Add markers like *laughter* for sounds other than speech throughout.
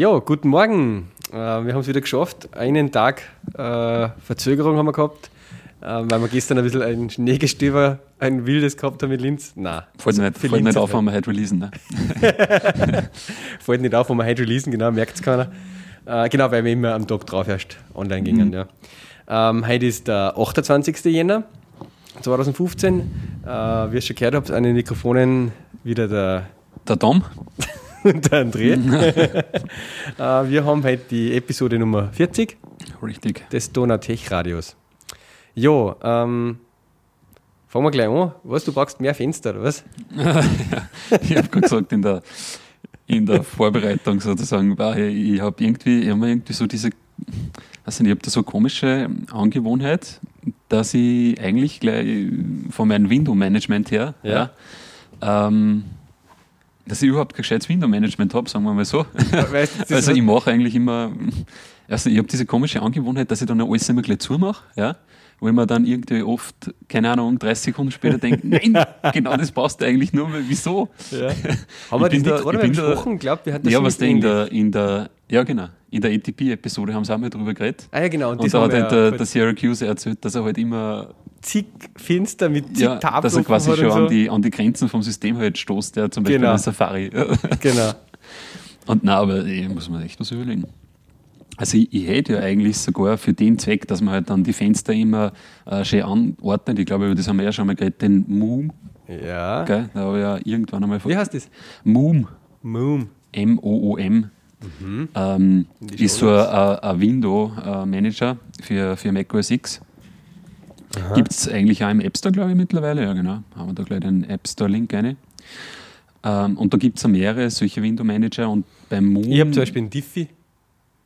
Ja, guten Morgen. Äh, wir haben es wieder geschafft. Einen Tag äh, Verzögerung haben wir gehabt, äh, weil wir gestern ein bisschen ein Schneegestöber, ein wildes gehabt haben mit Linz. Nein. Fällt nicht, fällt Linz nicht auf, wenn wir heute releasen. Ne? *laughs* Fällt nicht auf, wenn wir heute releasen, genau, merkt es keiner. Äh, genau, weil wir immer am Tag drauf erst online gingen. Mhm. Ja. Ähm, heute ist der 28. Jänner 2015. Äh, wie ihr schon gehört habt, an den Mikrofonen wieder der, Der Dom, *laughs* der André. *laughs* äh, wir haben heute die Episode Nummer 40 richtig. des Donau-Tech Radios. Jo, ähm, fangen wir gleich an. Was, du brauchst mehr Fenster, oder was? *laughs* Ich habe gerade gesagt, in der, in der Vorbereitung sozusagen, war ich, ich habe irgendwie immer irgendwie so diese, also ich habe da so eine komische Angewohnheit, dass ich eigentlich gleich von meinem Window-Management her, Ja. ja, ähm, dass ich überhaupt kein gescheites Window-Management habe, sagen wir mal so. Weißt Also ich mache eigentlich immer, also ich habe diese komische Angewohnheit, dass ich dann alles immer gleich zumache, ja, wo ich mir dann irgendwie oft, keine Ahnung, 30 Sekunden später *laughs* denke, nein, genau das passt eigentlich nur, weil wieso? Ja. *laughs* Haben wir das da- nicht gerade besprochen? Ich glaube, wir hatten das Ja, was in der, in der, ja genau, in der ATP-Episode haben sie auch mal drüber geredet. Ah ja, genau. Und, Und da hat halt der, ja der Syracuse erzählt, dass er halt immer, zig Fenster mit zig ja, Tabs dass er quasi schon so. an, die, an die Grenzen vom System halt stoßt, der zum Beispiel Genau. Safari. *laughs* Genau. Und na, aber ich muss mir echt was überlegen. Also ich, ich hätte ja eigentlich sogar für den Zweck, dass man halt dann die Fenster immer äh, schön anordnet. Ich glaube, über das haben wir ja schon mal geredet, den Moom. Ja. Gell? Da habe ich ja irgendwann einmal Wie heißt das? Moom, Moom. M-O-O-M, ähm, Die ist so ein, ein Window-Manager für, für macOS X. Gibt es eigentlich auch im App Store, glaube ich, mittlerweile. Ja, genau. Haben wir da gleich den App Store-Link rein. Ähm, und da gibt es mehrere solche Window-Manager und beim Moom. Ich habe zum Beispiel einen Diffie.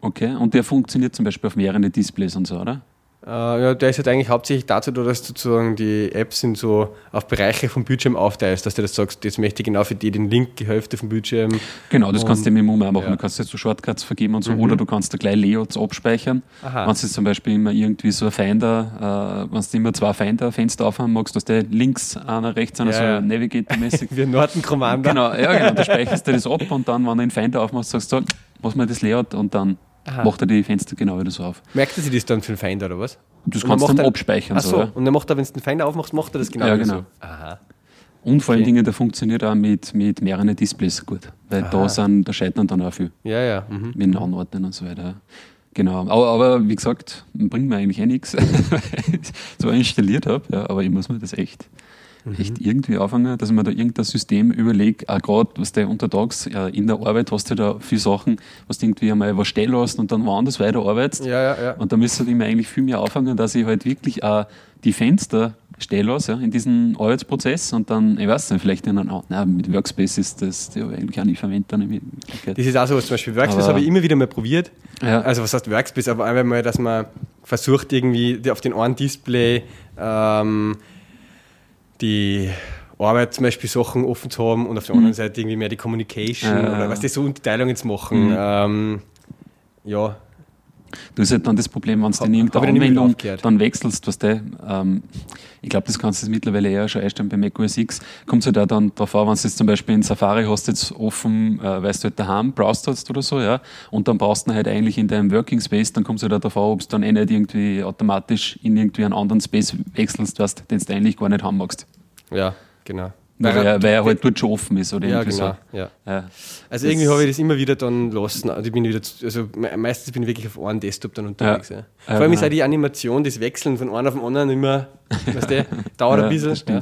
Okay, und der funktioniert zum Beispiel auf mehreren Displays und so, oder? Äh, ja, der ist halt eigentlich hauptsächlich dazu da, dass du sozusagen die Apps in so auf Bereiche vom Bildschirm aufteilst, dass du das sagst, jetzt möchte ich genau für die den Link, die Hälfte vom Bildschirm. Genau, das kannst du im auch machen. ja. Du kannst jetzt so Shortcuts vergeben und so, oder du kannst da gleich Layouts abspeichern. Wenn du jetzt zum Beispiel immer irgendwie so ein Finder, äh, wenn du immer zwei Finder-Fenster aufhaben magst, dass der links einer, rechts einer, Ja, so ja. Navigator-mäßig. *laughs* Wie ein Norton Commander. genau, ja, genau, da *laughs* speicherst du das ab und dann, wenn du den Finder aufmachst, sagst du, so, mach mal das Layout und dann Aha. macht er die Fenster genau wieder so auf. Merkt er sich das dann für den Finder oder was? Das Und kannst du dann er- abspeichern. Ach So, so, ja. und dann macht er, wenn du den Finder aufmachst, macht er das genau Ja, wieder genau. so. Aha. Und vor allen. Dingen, der funktioniert auch mit, mit mehreren Displays gut. Weil Aha. da, sind, da scheitern dann auch viel. Ja, ja. Mhm. mit dem Anordnen und so weiter. Genau, aber, aber wie gesagt, bringt mir eigentlich eh nichts, *laughs* weil ich so installiert habe, ja, aber ich muss mir das echt, Mhm. echt irgendwie anfangen, dass ich mir da irgendein System überlege, auch gerade, was der untertags äh, in der Arbeit hast du da viele Sachen, was du irgendwie einmal was stehen lässt und dann woanders weiterarbeitest. Ja, ja, ja. Und da müsste ich mir eigentlich viel mehr anfangen, dass ich halt wirklich auch die Fenster stehen lasse ja, in diesen Arbeitsprozess und dann, ich weiß nicht, vielleicht in einem, nein, mit Workspace ist das, die habe ich eigentlich auch nicht verwendet dann in Wirklichkeit. Das ist auch so was, zum Beispiel Workspace habe ich immer wieder mal probiert. Ja. Also was heißt Workspace, aber einmal mal, dass man versucht irgendwie auf den einen Display ähm, die Arbeit zum Beispiel Sachen offen zu haben und auf der anderen Seite irgendwie mehr die Communication Mhm. Ja. oder was die so Unterteilungen zu machen. Mhm. Ähm, ja, Du hast halt dann das Problem, wenn du in irgendeiner Anwendung dann wechselst, was der, ähm, ich glaube, das kannst du mittlerweile eher schon einstellen bei macOS X, kommt es halt auch dann darauf an, wenn du jetzt zum Beispiel in Safari hast jetzt offen, äh, weil du halt daheim browst hast oder so, ja, und dann brauchst du halt eigentlich in deinem Working Space, dann kommt es halt auch darauf an, ob du dann eh nicht irgendwie automatisch in irgendwie einen anderen Space wechselst, was den du eigentlich gar nicht haben magst. Ja, genau. Weil, er, weil er halt dort schon offen ist oder ja, irgendwie genau. Ja. so. Ja. Also Das- irgendwie habe ich das immer wieder dann lassen. Also, ich bin wieder, zu- also me- meistens bin ich wirklich auf einem Desktop dann unterwegs. Ja. Ja, Vor allem ist genau. auch die Animation, das Wechseln von einem auf den anderen immer, weißt du, *laughs* dauert Ja, ein bisschen. das. Ja.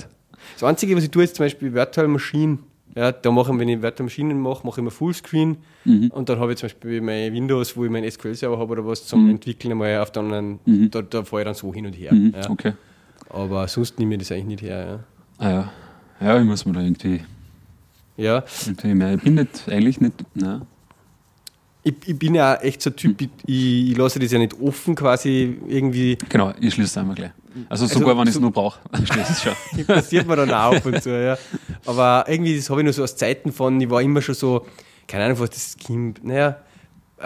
Das Einzige, was ich tue, ist zum Beispiel Virtual Machine. Ja, da mache ich, wenn ich Virtual Maschinen mache, mache ich immer Fullscreen Mhm. und dann habe ich zum Beispiel mein Windows, wo ich meinen SQL-Server habe oder was zum Entwickeln, einmal auf den anderen, Mhm. da, da fahre ich dann so hin und her. Mhm, Ja. Okay. Aber sonst nehme ich das eigentlich nicht her. Ah, ja. ja, ich muss mir da irgendwie, Ja. irgendwie mehr, ich bin nicht, eigentlich nicht, nein. Ich, ich bin ja echt so ein Typ, ich, ich, lasse das ja nicht offen quasi irgendwie Genau, ich schließe es einmal gleich. Also, Also, sogar wenn ich es nur brauche, schließe ich es schon. *laughs* passiert mir dann auch ab und zu, ja. Aber irgendwie, das habe ich nur so aus Zeiten von, ich war immer schon so, keine Ahnung, was das Kind, naja,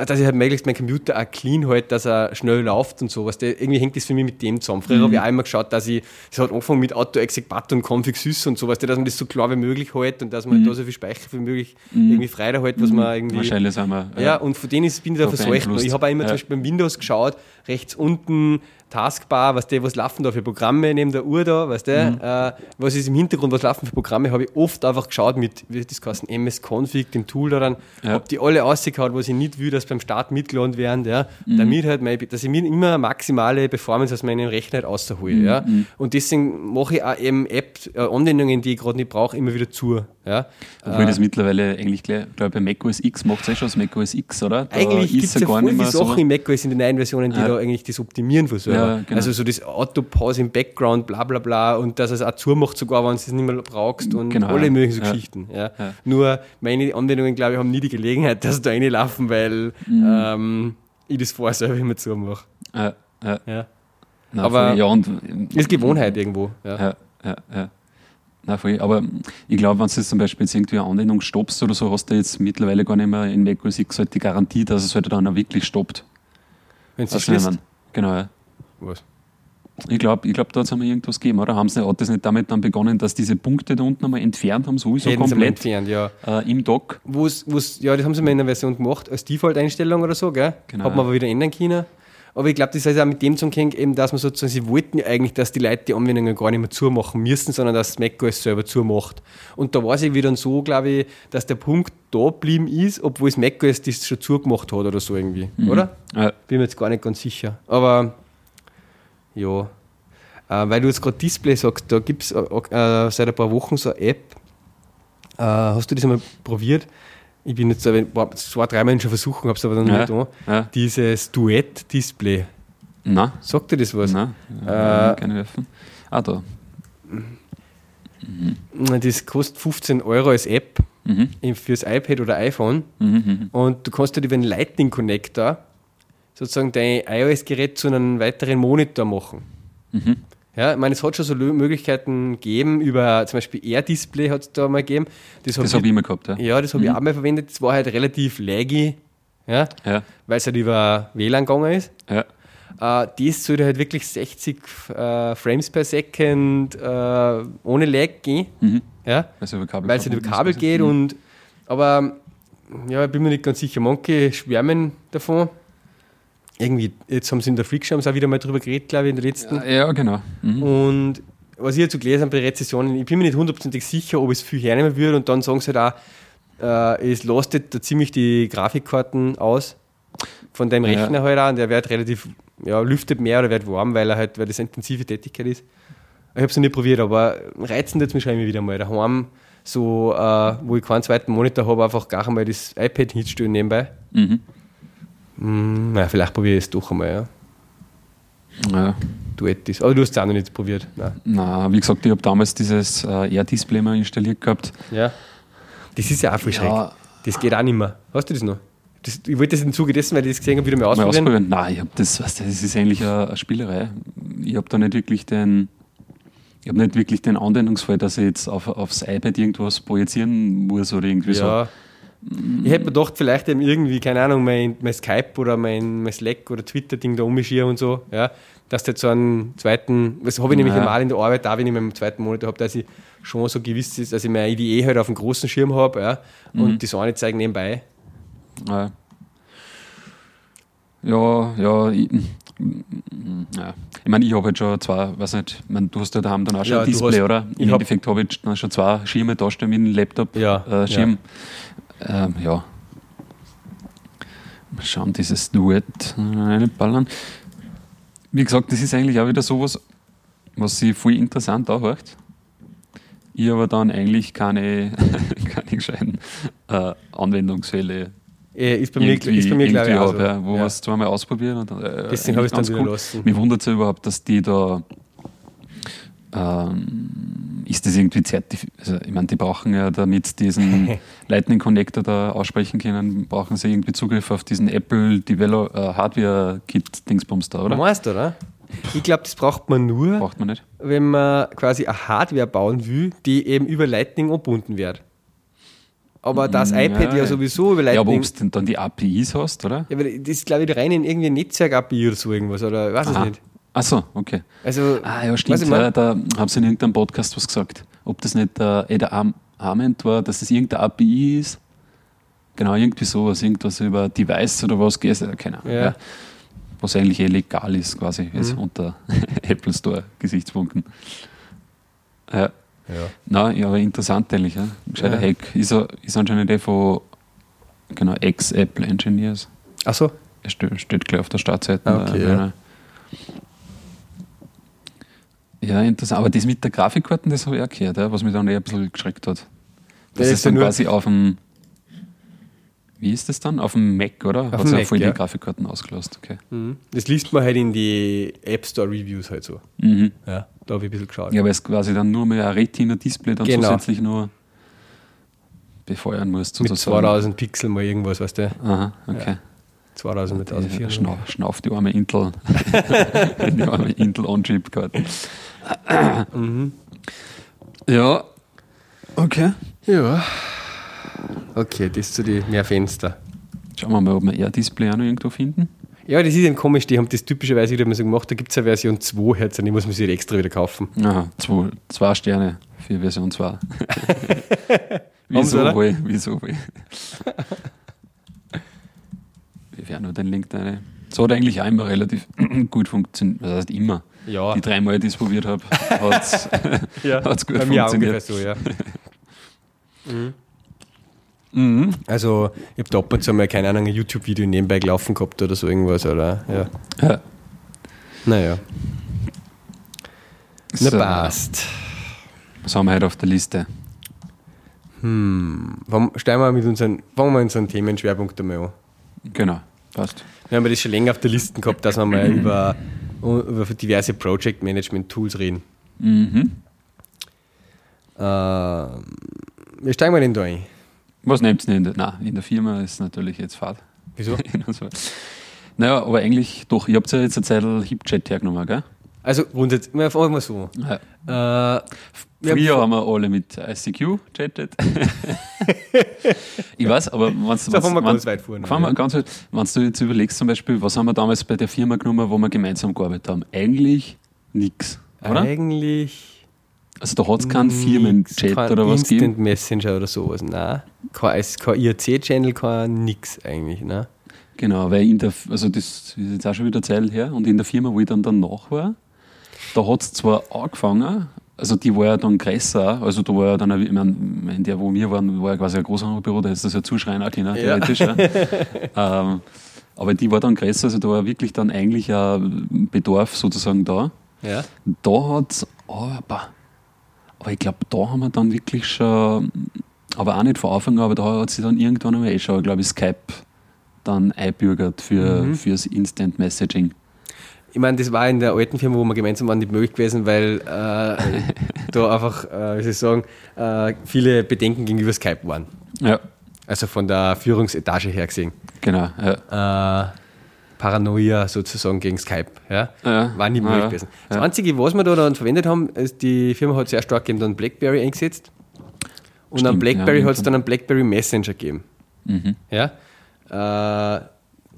dass ich halt möglichst meinen Computer auch clean halte, dass er schnell läuft und sowas. Der, irgendwie hängt das für mich mit dem zusammen. Früher Mhm. habe ich auch immer geschaut, dass ich, es hat angefangen mit Auto exec button config sys und sowas, dass man das so klar wie möglich hält und dass man Mhm. da so viel Speicher wie möglich irgendwie frei hält, was man irgendwie. Wahrscheinlich sind wir. äh, Ja, und von denen ist, bin ich da So verseucht. Ich habe auch immer Ja. zum Beispiel beim Windows geschaut, rechts unten Taskbar, was, der, was laufen da für Programme neben der Uhr da, weißt du, Mhm. äh, was ist im Hintergrund, was laufen für Programme, habe ich oft einfach geschaut mit, wie das heißen, MS-Config, dem Tool daran, Ja. ob die alle ausgehauen, was ich nicht will, dass beim Start mitgeladen werden, ja, Mhm. damit halt mein, dass ich mir immer maximale Performance aus meinem Rechner halt raushole, ja. Mhm. Und deswegen mache ich auch eben App, äh, Anwendungen, die ich gerade nicht brauche, immer wieder zu, ja. Obwohl Äh, das mittlerweile eigentlich gleich, glaube bei macOS X macht es eh schon das macOS X, oder? Da Eigentlich gibt ist es ja gar voll nicht mehr Sachen so. im macOS in den neuen Versionen, die Ja. da eigentlich das optimieren von selber. Ja, genau. Also so das Autopause im Background, bla bla bla und dass es auch zumacht sogar, wenn du es nicht mehr brauchst und Genau, alle möglichen so. Geschichten. Ja. Nur meine Anwendungen, glaube ich, haben nie die Gelegenheit, dass da reinlaufen, weil Mhm. ähm, ich das vorher selber immer zumache. Ja, ja. Ja. Nein, Aber- ja, und, Ist Gewohnheit irgendwo. Ja. Ja, ja, ja. Nein, voll. Aber ich glaube, wenn du jetzt zum Beispiel jetzt irgendwie eine Anwendung stoppst oder so, hast du jetzt mittlerweile gar nicht mehr in macOS X halt die Garantie, dass es halt dann auch wirklich stoppt. Wenn ich schließt? Genau, ja. Was? Ich glaube, ich glaub, da hat es einmal irgendwas gegeben, oder? Haben sie hat das nicht damit dann begonnen, dass diese Punkte da unten einmal entfernt haben, sowieso Hätten komplett entfernt, ja. äh, im Dock? Wo's, wo's, ja, das haben sie mal in einer Version gemacht, als Default-Einstellung oder so, gell? Genau, Hat man aber wieder ändern können. Aber ich glaube, das ist auch mit dem zusammenhängt, eben, dass man sozusagen, sie wollten ja eigentlich, dass die Leute die Anwendungen gar nicht mehr zumachen müssen, sondern dass macOS selber zumacht. Und da war es irgendwie dann so, glaube ich, dass der Punkt da geblieben ist, obwohl es macOS das schon zugemacht hat oder so irgendwie, Mhm. oder? Ja, Bin mir jetzt gar nicht ganz sicher. Aber ja, äh, weil du jetzt gerade Display sagst, da gibt es äh, äh, seit ein paar Wochen so eine App. Äh, hast du das einmal probiert? Ich bin jetzt zwei, dreimal schon versuchen, habe es aber dann Ja, nicht da. ja. Dieses Duett-Display. Nein, Sagt dir das was? nein, Äh, äh, keine werfen. Ah, da. Das kostet 15 Euro als App Mhm. fürs iPad oder iPhone. Mhm, mhm. Und du kannst halt über einen Lightning Connector sozusagen dein iOS-Gerät zu einem weiteren Monitor machen. Mhm. Ja, ich meine, es hat schon so Möglichkeiten gegeben, über zum Beispiel Air-Display hat es da mal gegeben. Das, habe ich immer gehabt, ja. Ja, das habe ich auch mal verwendet. Das war halt relativ laggy, ja, Ja, weil es halt über WLAN gegangen ist. ja. Äh, das sollte halt wirklich 60 äh, Frames per Second äh, ohne Lag gehen. Mhm. Ja, Weil es über Kabel, weil es halt über Kabel geht Mhm. und aber ja, ich bin mir nicht ganz sicher. Manche schwärmen davon. Irgendwie, jetzt haben sie in der Freakshows auch wieder mal drüber geredet, glaube ich, in der letzten. Ja, genau. Mhm. Und was ich jetzt so gelesen habe bei Rezessionen, ich bin mir nicht hundertprozentig sicher, ob es viel hernehmen würde und dann sagen sie halt auch, äh, es lastet da ziemlich die Grafikkarten aus von deinem Ja. Rechner halt auch und der wird relativ, ja, lüftet mehr oder wird warm, weil er halt, weil das eine intensive Tätigkeit ist. Ich habe es noch nicht probiert, aber reizend jetzt mich immer wieder mal daheim, so, äh, wo ich keinen zweiten Monitor habe, einfach gar einmal das iPad hinstellen nebenbei. Mhm. Hm, na, vielleicht probiere ich es doch einmal, ja. Ja. Duett ist. Aber du hast es auch noch nicht probiert. Nein. Na, wie gesagt, ich habe damals dieses äh, Air-Display mal installiert gehabt. Ja. Das ist ja auch voll Ja. schräg. Das geht auch nicht mehr. Hast du das noch? Das, ich wollte das im Zuge dessen, weil ich das gesehen habe, wieder mal Mal ausprobieren. ausprobieren. Nein, ich habe das, weißt du, das ist eigentlich eine, eine Spielerei. Ich habe da nicht wirklich den, ich habe nicht wirklich den Anwendungsfall, dass ich jetzt auf, aufs iPad irgendwas projizieren muss oder irgendwie so. Ich hätte mir gedacht, vielleicht eben irgendwie, keine Ahnung, mein, mein Skype oder mein, mein Slack oder Twitter-Ding da umschiere und so, ja, dass jetzt so einen zweiten, das habe ich nämlich Ja. einmal in der Arbeit, da wenn ich meinen zweiten Monitor habe, dass ich schon so gewiss ist, dass ich meine IDE halt auf dem großen Schirm habe, ja, und Mhm. das eine zeigen nebenbei. Ja, ja, ja, ich, ja. ich meine, ich habe halt schon zwei, weiß nicht, ich mein, du hast ja daheim dann auch schon Ja, ein Display, hast- oder? Im hab- Endeffekt habe ich dann schon zwei Schirme da stehen mit einem Laptop. Ja, Äh. Ähm, ja. Mal schauen, dieses Duett äh, reinballern. Wie gesagt, das ist eigentlich auch wieder sowas, was sich voll interessant anhört. Ich aber dann eigentlich keine, *laughs* keine gescheiten äh, Anwendungsfälle Äh, Ist bei mir, irgendwie, ist bei mir glaube ich, auch so. ja, wo Ja. wir es zweimal ausprobieren. Und, äh, Deswegen habe ich es dann ganz wieder cool. Mich wundert es ja überhaupt, dass die da. Ähm, ist das irgendwie zertifiziert? Also, ich meine, die brauchen ja, damit diesen *laughs* Lightning Connector da aussprechen können, brauchen sie irgendwie Zugriff auf diesen Apple Develop äh, Hardware Kit Dingsbums da, oder? Meinst du, oder? Ich glaube, das braucht man nur, Braucht man nicht. wenn man quasi eine Hardware bauen will, die eben über Lightning angebunden wird. Aber das Mm, iPad ja, ja. sowieso über Ja, aber Lightning. ob du dann die APIs hast, oder? Ja, aber das ist, glaube ich, rein in irgendwie Netzwerk-API oder so irgendwas, oder ich weiß es Aha. nicht. Ach so, okay. Also, Ah, ja, stimmt. ich. Ja, da haben sie in irgendeinem Podcast was gesagt. Ob das nicht äh, Ada Am Arment war, dass das irgendeine API ist. Genau, irgendwie sowas. Irgendwas über Device oder was geht. äh, Keine Ahnung. Ja. Ja. Was eigentlich eh legal ist, quasi, jetzt Mhm. unter *laughs* Apple Store-Gesichtspunkten. Ja. ja. Na, ja, aber interessant eigentlich. Ja. Gescheiter Ja. Hack. Ist, er, ist anscheinend eh von genau, Ex-Apple Engineers. Ach so. Er steht, steht gleich auf der Startseite. Ah, okay, ja. Ja, interessant. Aber das mit der Grafikkarten, das habe ich auch gehört, ja, was mich dann eher ein bisschen geschreckt hat. Das Ja, ist ja dann quasi auf dem. Wie ist das dann? Auf dem Mac, oder? Hat dem sich voll ja. die Grafikkarten ausgelost. Okay. Mhm. Das liest man halt in die App Store Reviews halt so. Mhm. Ja, da habe ich ein bisschen geschaut. Ja, weil es quasi dann nur mehr ein Retina-Display dann Genau. zusätzlich nur befeuern muss, Mit sozusagen. 2000 Pixel mal irgendwas, weißt du? Aha, okay. 2000 mit Ja, 1400. Schnauf, schnauf die arme Intel. *laughs* die arme Intel On-Chip-Karten. Mhm. Ja. Okay. Ja. Okay, das zu die mehr Fenster. Schauen wir mal, ob wir eher Display auch noch irgendwo finden. Ja, das ist eben komisch, die haben das typischerweise wieder mal so gemacht, da gibt es eine Version 2 Herz, die muss man sich extra wieder kaufen. Aha, zwei, zwei Sterne für Version 2. *laughs* Haben sie, wieso wohl? Wieso wohl? Wir werden nur den Link da rein. So hat eigentlich auch immer relativ *clears throat* gut funktioniert. Was heißt immer? Ja, Die drei Mal, die ich probiert habe, hat es *laughs* ja. *laughs* hat's gut bei mir auch ungefähr funktioniert. so, ja. Mhm. Also, ich habe da ab und zu mal, keine Ahnung, ein YouTube-Video nebenbei gelaufen gehabt oder so irgendwas, oder? Ja. Ja. Naja. Na, So, passt. Was haben wir heute auf der Liste? Hm. Warum- Steigen wir mit unseren, fangen wir unseren Themenschwerpunkt einmal an. Genau, passt. Wir haben ja das schon länger auf der Liste gehabt, dass wir mal *clears throat* über, über diverse Project Management Tools reden. Mhm. Äh, wir steigen mal in da ein. Was nehmt ihr denn in der, nein, in der Firma ist natürlich jetzt Fahrt. Wieso? *laughs* naja, aber eigentlich doch, ihr habt ja jetzt eine Zeit HipChat hergenommen, gell? Also grundsätzlich, wir fangen mal so. Ja. Äh, wir haben- Früher haben wir alle mit ICQ chattet. *laughs* ich weiß, aber wenn So, fangen wir ganz weit. Fangen wir ganz weit. Wenn du jetzt überlegst, zum Beispiel, was haben wir damals bei der Firma genommen, wo wir gemeinsam gearbeitet haben? Eigentlich nichts, oder? Eigentlich Also da hat es keinen Firmenchat oder was Instant gegeben. Messenger oder sowas. Nein. Kein, kein IRC-Channel, kein nix eigentlich. Ne? Genau, weil in der, also das ist jetzt auch schon wieder Zeit her, und in der Firma, wo ich dann danach war, da hat es zwar angefangen, also die war ja dann größer, also da war ja dann, ich meine, in der, wo wir waren, war ja quasi ein Großhandelsbüro, da ist das ja zuschreien auch können, Ja. theoretisch. Ja. *laughs* ähm, aber die war dann größer, also da war wirklich dann eigentlich ein Bedarf sozusagen da. Ja. Da hat es aber, aber ich glaube, da haben wir dann wirklich schon, aber auch nicht von Anfang an, aber da hat sich dann irgendwann einmal eh schon, glaube ich, Skype dann einbürgert für, Mhm. fürs Instant Messaging. Ich meine, das war in der alten Firma, wo wir gemeinsam waren, nicht möglich gewesen, weil äh, *laughs* da einfach, äh, wie soll ich sagen, äh, viele Bedenken gegenüber Skype waren. Ja, Also von der Führungsetage her gesehen. genau. Ja. Äh, Paranoia sozusagen gegen Skype. Ja? Ja, War nicht möglich ja. gewesen. Das. Einzige, was wir da dann verwendet haben, ist, die Firma hat sehr stark eben dann BlackBerry eingesetzt. Und am Stimmt, BlackBerry ja, hat es dann einen BlackBerry Messenger gegeben. Mhm. Ja?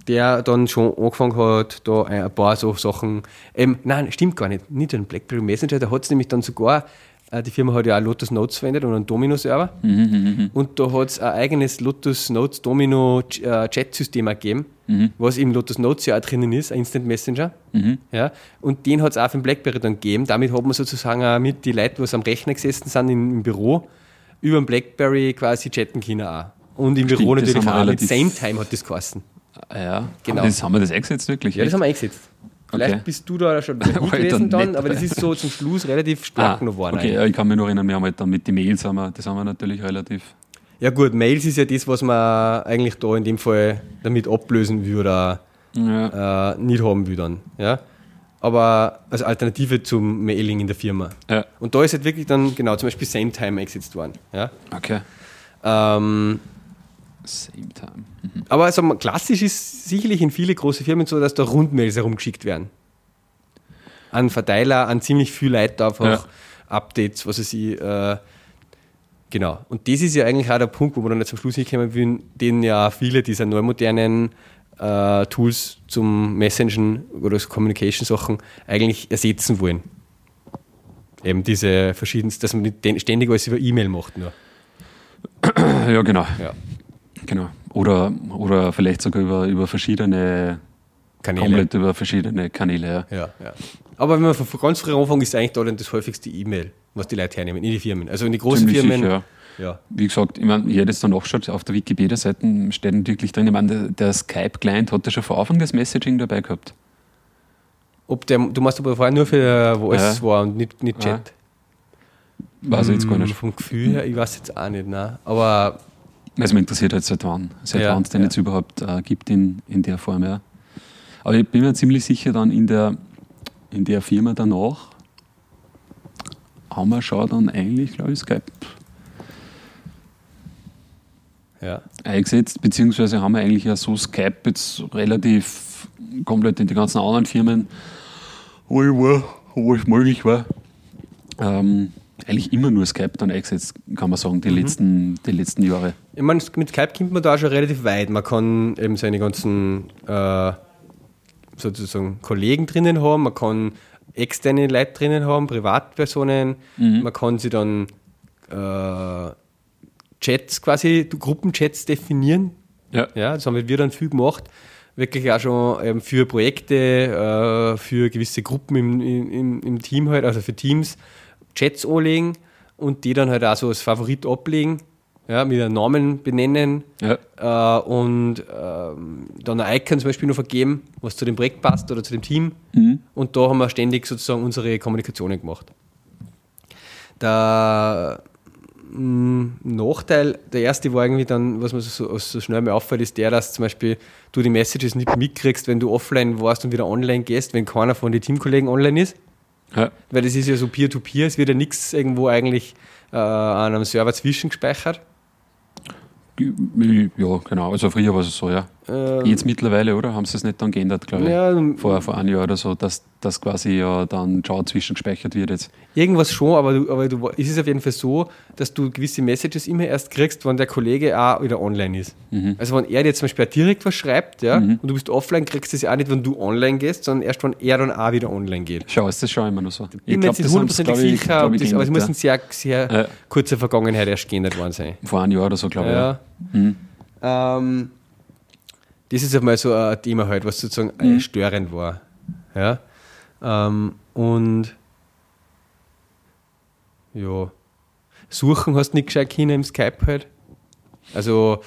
Der dann schon angefangen hat, da ein paar so Sachen. Ähm, nein, stimmt gar nicht. Nicht einen BlackBerry Messenger, da hat es nämlich dann sogar, äh, die Firma hat ja auch Lotus Notes verwendet und einen Domino-Server. Mhm, mhm, mhm. Und da hat es ein eigenes Lotus Notes Domino äh, Chat-System gegeben, Mhm. was im Lotus Notes ja auch drinnen ist, ein Instant Messenger. Mhm. Ja, und den hat es auch für den Blackberry dann gegeben. Damit hat man sozusagen auch mit die Leute, die am Rechner gesessen sind im, im Büro, über den Blackberry quasi chatten können auch. Und im Stimmt, Büro natürlich auch. Mit Same Time hat das geheißen. Ah, Ja, Genau. Aber das haben wir das eingesetzt wirklich? Ja, das haben wir eingesetzt. Vielleicht Okay. bist du da schon *laughs* gewesen dann dann, aber das ist so zum Schluss relativ stark Ah, noch geworden. okay, eigentlich. ich kann mich noch erinnern, wir haben halt dann mit den Mails, haben wir, das haben wir natürlich relativ. Ja gut, Mails ist ja das, was man eigentlich da in dem Fall damit ablösen würde, Ja, äh, nicht haben will dann. Ja? Aber als Alternative zum Mailing in der Firma. ja. Und da ist halt wirklich dann, genau, zum Beispiel Same Time eingesetzt worden. Ja? okay. Ähm, Same time. Aber also, klassisch ist sicherlich in viele große Firmen so, dass da Rundmails herumgeschickt werden. An Verteiler, an ziemlich viele Leute einfach Ja. Updates, was weiß ich. Äh, Genau. Und das ist ja eigentlich auch der Punkt, wo wir dann jetzt zum Schluss hinkommen würden, den ja viele dieser neumodernen äh, Tools zum Messengen oder Communication-Sachen eigentlich ersetzen wollen. Eben diese verschiedensten, dass man ständig alles über E-Mail macht nur. Ja, genau. Ja. Genau. Oder, oder vielleicht sogar über, über verschiedene Kanäle. komplett über verschiedene Kanäle. Ja. Ja, ja. Aber wenn man von, ganz früh anfangen, ist eigentlich da dann das häufigste E-Mail, was die Leute hernehmen, in die Firmen. Also in die großen Ziemlich Firmen. sicher, ja. ja. Wie gesagt, ich meine, jeder jetzt dann nachschaut, auf der Wikipedia-Seite steht natürlich drin, ich meine, der, der Skype-Client hat ja schon vor Anfang das Messaging dabei gehabt. Ob der, du machst aber vorher nur für wo es Ja. war und nicht, nicht Ja. Chat. Weiß ich jetzt gar Mm, nicht. Vom Gefühl her, ich weiß jetzt auch nicht, nein. Aber Also mich interessiert halt seit wann, seit Ja, wann es den ja. jetzt überhaupt äh, gibt in, in der Form, ja. Aber ich bin mir ziemlich sicher dann in der, in der Firma danach haben wir schon dann eigentlich, glaube ich, Skype ja. eingesetzt, beziehungsweise haben wir eigentlich ja so Skype jetzt relativ komplett in die ganzen anderen Firmen, wo ich war, wo es möglich war, ähm, eigentlich immer nur Skype dann eingesetzt, kann man sagen, die, letzten, die letzten Jahre. Ich meine, mit Skype kommt man da auch schon relativ weit. Man kann eben seine ganzen äh, sozusagen Kollegen drinnen haben, man kann externe Leute drinnen haben, Privatpersonen, man kann sie dann äh, Chats quasi, Gruppenchats definieren. Ja. Ja, das haben wir dann viel gemacht. Wirklich auch schon ähm, für Projekte, äh, für gewisse Gruppen im, im, im Team halt, also für Teams, Chats anlegen und die dann halt auch so als Favorit ablegen, ja, mit einem Namen benennen Ja. äh, und ähm, dann ein Icon zum Beispiel noch vergeben, was zu dem Projekt passt oder zu dem Team. Mhm. Und da haben wir ständig sozusagen unsere Kommunikationen gemacht. Der mh, Nachteil, der erste war irgendwie dann, was mir so, so schnell mal auffällt, ist der, dass zum Beispiel du die Messages nicht mitkriegst, wenn du offline warst und wieder online gehst, wenn keiner von den Teamkollegen online ist. Ja. Weil das ist ja so Peer-to-Peer, es wird ja nichts irgendwo eigentlich äh, an einem Server zwischengespeichert. Ja, genau. Also früher war es so, ja. Ähm, Jetzt mittlerweile, oder? Haben sie es nicht dann geändert, glaube ich. Ja, Vor, vor einem Jahr oder so, dass das quasi ja dann schon zwischengespeichert wird jetzt. Irgendwas schon, aber, du, aber du, es ist auf jeden Fall so, dass du gewisse Messages immer erst kriegst, wenn der Kollege auch wieder online ist. Mhm. Also wenn er dir zum Beispiel direkt was schreibt, ja, und du bist offline, kriegst du es ja auch nicht, wenn du online gehst, sondern erst, wenn er dann auch wieder online geht. Schau, ist das schon immer noch so. Ich bin mir jetzt nicht hundertprozentig ich, sicher, glaub ob ich, das, aber es muss in sehr, sehr Ja. kurzer Vergangenheit erst geändert worden sein. Vor einem Jahr oder so, glaube ich. Ja. Ja. Ähm, das ist einmal so ein Thema halt, was sozusagen äh, störend war. Ja. Ähm, und ja, suchen hast du nicht gescheit können im Skype halt. Also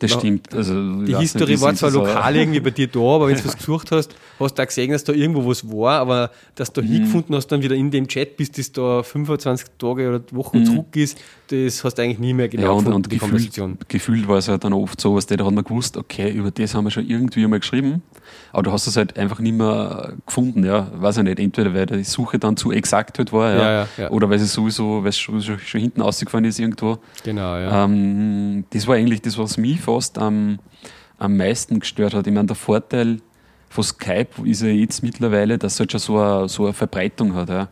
Das Na, stimmt. Also, die History war zwar lokal irgendwie bei dir da, aber wenn du *laughs* was gesucht hast, hast du auch gesehen, dass da irgendwo was war, aber dass du Mhm. hingefunden hast, dann wieder in dem Chat, bis das da 25 Tage oder Wochen zurück ist, das hast du eigentlich nie mehr genau Mhm. Ja, und, gefunden, und die gefühlt, Konversation. gefühlt war es halt dann oft so, was der da hat man gewusst, okay, über das haben wir schon irgendwie einmal geschrieben, aber du hast es halt einfach nicht mehr gefunden, ja, weiß ich nicht, entweder weil die Suche dann zu exakt halt war, ja, Ja, ja, ja. oder weil es sowieso, weil es schon, schon, schon hinten ausgefallen ist irgendwo. Genau, ja. Ähm, das war eigentlich das, was mich fast am, am meisten gestört hat. Ich meine, der Vorteil von Skype ist ja jetzt mittlerweile, dass es halt schon so eine, so eine Verbreitung hat. Ja.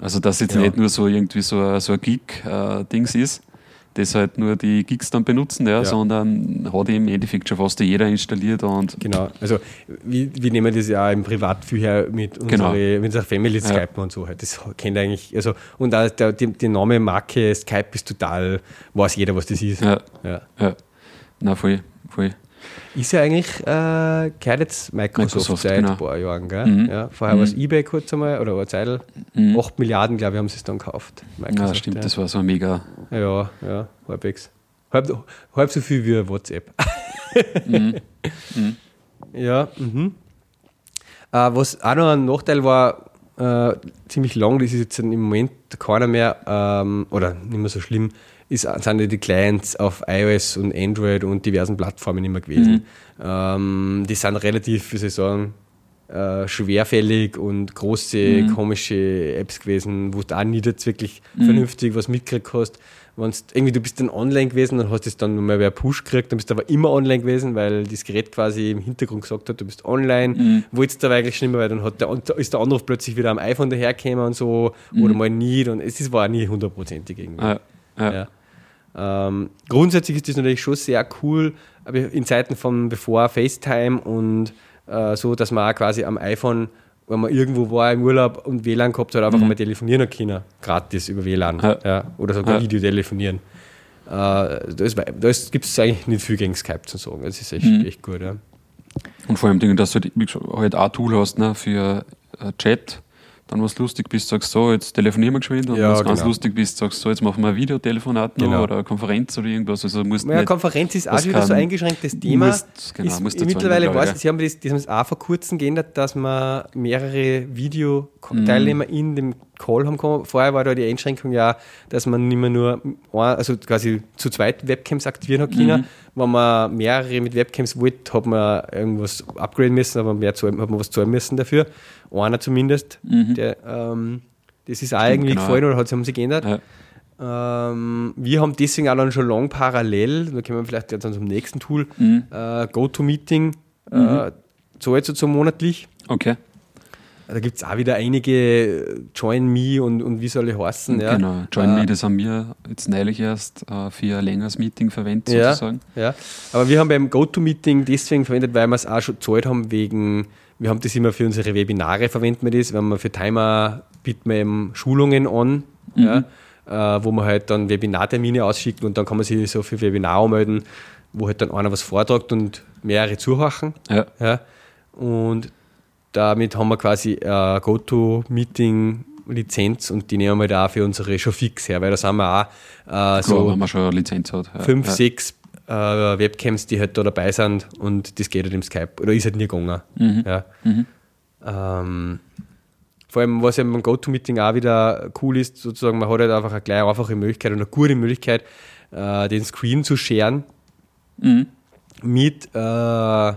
Also, dass jetzt Ja. nicht nur so irgendwie so ein, so ein Gig-Dings ist, das halt nur die Gigs dann benutzen, ja, Ja. sondern hat im Endeffekt schon fast jeder installiert und Genau, also wir, wir nehmen das ja auch im Privat viel her mit Genau. unsere, mit unserer Family Ja. Skype und so halt. Das kennt eigentlich, also und auch der, die, die Name Marke Skype ist total, weiß jeder, was das ist. ja, Ja. ja. Na, voll, voll. Ist ja eigentlich, äh, gehört jetzt Microsoft, Microsoft, seit genau. ein paar Jahren, gell? Mhm. Ja, vorher war es eBay kurz einmal oder eine Zeit, Mhm. 8 Milliarden, glaube ich, haben sie es dann gekauft. Ja, Microsoft, stimmt, ja. das war so mega. Ja, ja, halbwegs. Halb, halb so viel wie WhatsApp. Ja, mhm. Äh, was auch noch ein Nachteil war, äh, ziemlich lang, das ist jetzt im Moment keiner mehr, ähm, oder nicht mehr so schlimm, ist, sind ja die Clients auf iOS und Android und diversen Plattformen immer gewesen. Ähm, die sind relativ, wie soll ich sagen, äh, schwerfällig und große, komische Apps gewesen, wo du auch nie jetzt wirklich vernünftig was mitgekriegt hast. Wenn's, irgendwie, du bist dann online gewesen, dann hast du es dann mal wer Push gekriegt, dann bist du aber immer online gewesen, weil das Gerät quasi im Hintergrund gesagt hat, du bist online. Wolltest du aber eigentlich schon immer, weil dann hat der, ist der Anruf plötzlich wieder am iPhone dahergekommen und so, oder mal nicht. Und es ist- war auch nie hundertprozentig irgendwie. Ja, ja. Ja. Ähm, grundsätzlich ist das natürlich schon sehr cool, aber in Zeiten von bevor FaceTime und äh, so, dass man auch quasi am iPhone, wenn man irgendwo war im Urlaub und WLAN gehabt hat, einfach Mhm. mal telefonieren hat können, gratis über WLAN Ja. ja. oder sogar Ja. Videotelefonieren. Äh, da gibt es eigentlich nicht viel gegen Skype zu sagen. Das ist echt, Mhm. echt gut. Ja. Und vor allem, dass du halt, halt auch ein Tool hast ne, für äh, Chat, dann was lustig bist, sagst so, jetzt telefonieren wir geschwind und Ja, wenn du ganz genau. lustig bist, sagst so, jetzt machen wir ein Videotelefonat noch Genau. oder eine Konferenz oder irgendwas. Also musst Ja, nicht, Konferenz ist auch das wieder so eingeschränktes Thema. musst- genau, ist, musst mittlerweile weiß ich, sie haben das, das haben sie auch vor kurzem geändert, dass man mehrere Mhm. Video-Teilnehmer in dem Call haben kann. Vorher war da die Einschränkung ja, dass man nicht mehr nur, ein, also quasi zu zweit Webcams aktivieren hat können. Mhm. Wenn man mehrere mit Webcams wollte, hat man irgendwas upgraden müssen, aber mehr zahlen, hat man was zahlen müssen dafür. Einer zumindest. Der, ähm, das ist auch irgendwie genau. gefallen oder hat, haben sie geändert. Ja. Ähm, wir haben deswegen auch dann schon lang parallel, da kommen wir vielleicht jetzt dann zum nächsten Tool, Mhm. äh, GoToMeeting, äh, zahlt so monatlich. Okay, Da gibt es auch wieder einige äh, Join Me und, und wie soll ich heißen. Ja. genau. Join äh, Me, das haben wir jetzt neulich erst äh, für ein längeres Meeting verwendet, Ja. sozusagen. Ja. Aber wir haben beim GoToMeeting deswegen verwendet, weil wir es auch schon gezahlt haben, wegen, wir haben das immer für unsere Webinare verwenden wir das, wenn wir für Timer bieten wir eben Schulungen an, ja, äh, wo man halt dann Webinartermine ausschicken und dann kann man sich so für Webinar anmelden, wo halt dann einer was vortragt und mehrere zuhören. Ja. Ja. Und damit haben wir quasi äh, GoToMeeting-Lizenz und die nehmen wir da für unsere schon fix her, weil da sind wir auch äh, So, so wenn man schon eine Lizenz hat. Ja. fünf, ja. sechs äh, Webcams, die halt da dabei sind und das geht halt im Skype. Oder ist halt nie gegangen. Mhm. Ja. Ähm, vor allem, was ja beim GoToMeeting auch wieder cool ist, sozusagen, man hat halt einfach eine gleich einfache Möglichkeit und eine gute Möglichkeit, äh, den Screen zu scheren Mhm. mit äh,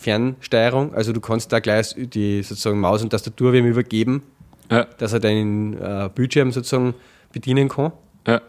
Fernsteuerung. Also du kannst da gleich die sozusagen Maus und Tastatur wem übergeben, Ja. dass er deinen äh, Bildschirm sozusagen bedienen kann. Ja.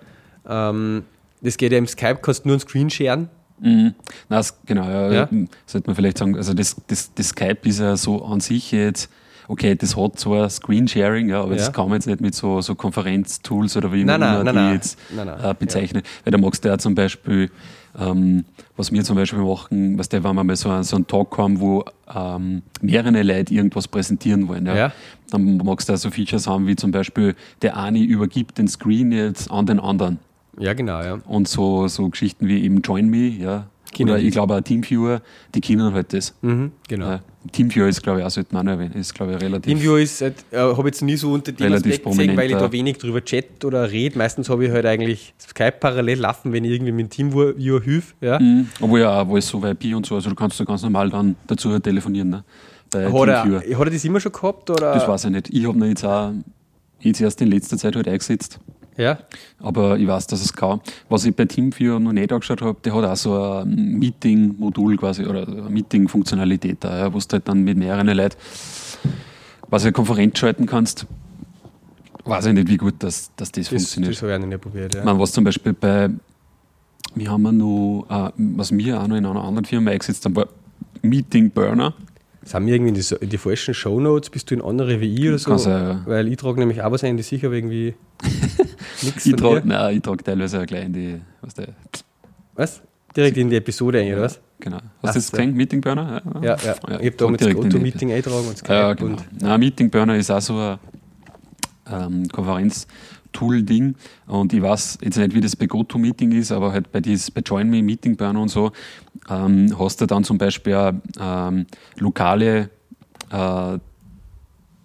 Ähm, das geht ja im Skype, kannst du nur einen Screen scheren. Mhm. Das, genau, ja, Ja. sollte man vielleicht sagen, also das, das, das Skype ist ja so an sich jetzt, okay, das hat zwar Screensharing, ja, aber Ja. das kann man jetzt nicht mit so, so Konferenztools oder wie man nein, die nein. jetzt Nein, nein. Äh, bezeichnen. Weil da magst du ja zum Beispiel, ähm, was wir zum Beispiel machen, was der, wenn wir mal so, einen- so einen Talk haben, wo ähm, mehrere Leute irgendwas präsentieren wollen, ja, Ja. dann magst du da so Features haben, wie zum Beispiel, der eine übergibt den Screen jetzt an den anderen. Ja, genau, ja. Und so, so Geschichten wie eben Join Me, ja. Kennen Oder ich glaube auch Teamviewer, die kennen halt das. Mhm, genau. Ja. Teamviewer ist, glaube ich, auch sollte man erwähnen, ist, glaube ich, relativ. TeamViewer ist, halt, äh, habe jetzt nie so unter dem Aspekt gesehen, weil ich da wenig drüber chat oder rede. Meistens habe ich halt eigentlich Skype parallel laufen, wenn ich irgendwie mit TeamViewer hilf. Ja. Mhm. Obwohl ja auch, wo es so IP und so, also du kannst da ganz normal dann dazu telefonieren, ne? Bei Hat, Teamviewer. er, hat er das immer schon gehabt? Oder? Das weiß ich nicht. Ich habe ihn jetzt auch jetzt erst in letzter Zeit halt eingesetzt. Ja. Aber ich weiß, dass es kann. Was ich bei Teamviewer noch nicht angeschaut habe, der hat auch so ein Meeting-Modul quasi oder eine Meeting-Funktionalität da, ja, wo du halt dann mit mehreren Leuten was eine Konferenz schalten kannst. Weiß ich nicht, wie gut das, dass das, Das, funktioniert. das habe ich auch noch nicht probiert. Ja. Ich meine, was zum Beispiel bei, wir haben ja noch, äh, was wir auch noch in einer anderen Firma eingesetzt haben, war Meeting Burner. Sind wir irgendwie in die, in die falschen Shownotes? Bist du in andere wie ich oder so? Sein, ja. Weil ich trage nämlich auch was ein, die sicher irgendwie *laughs* nichts Ich trage nein, ich trag teilweise auch gleich in die, was der, Was? Direkt in die Episode ein, oder was? genau. Hast du das gesehen, Meeting Burner? Ja, ja. ich habe da mit GoToMeeting eintragen und Skype Ja, genau. und Na, Meeting Burner ist auch so ein ähm, Konferenz-Tool-Ding. Und ich weiß jetzt nicht, wie das bei GoToMeeting ist, aber halt bei, dies, bei Join Me, Meeting Burner und so, ähm, hast du dann zum Beispiel auch, ähm, lokale äh,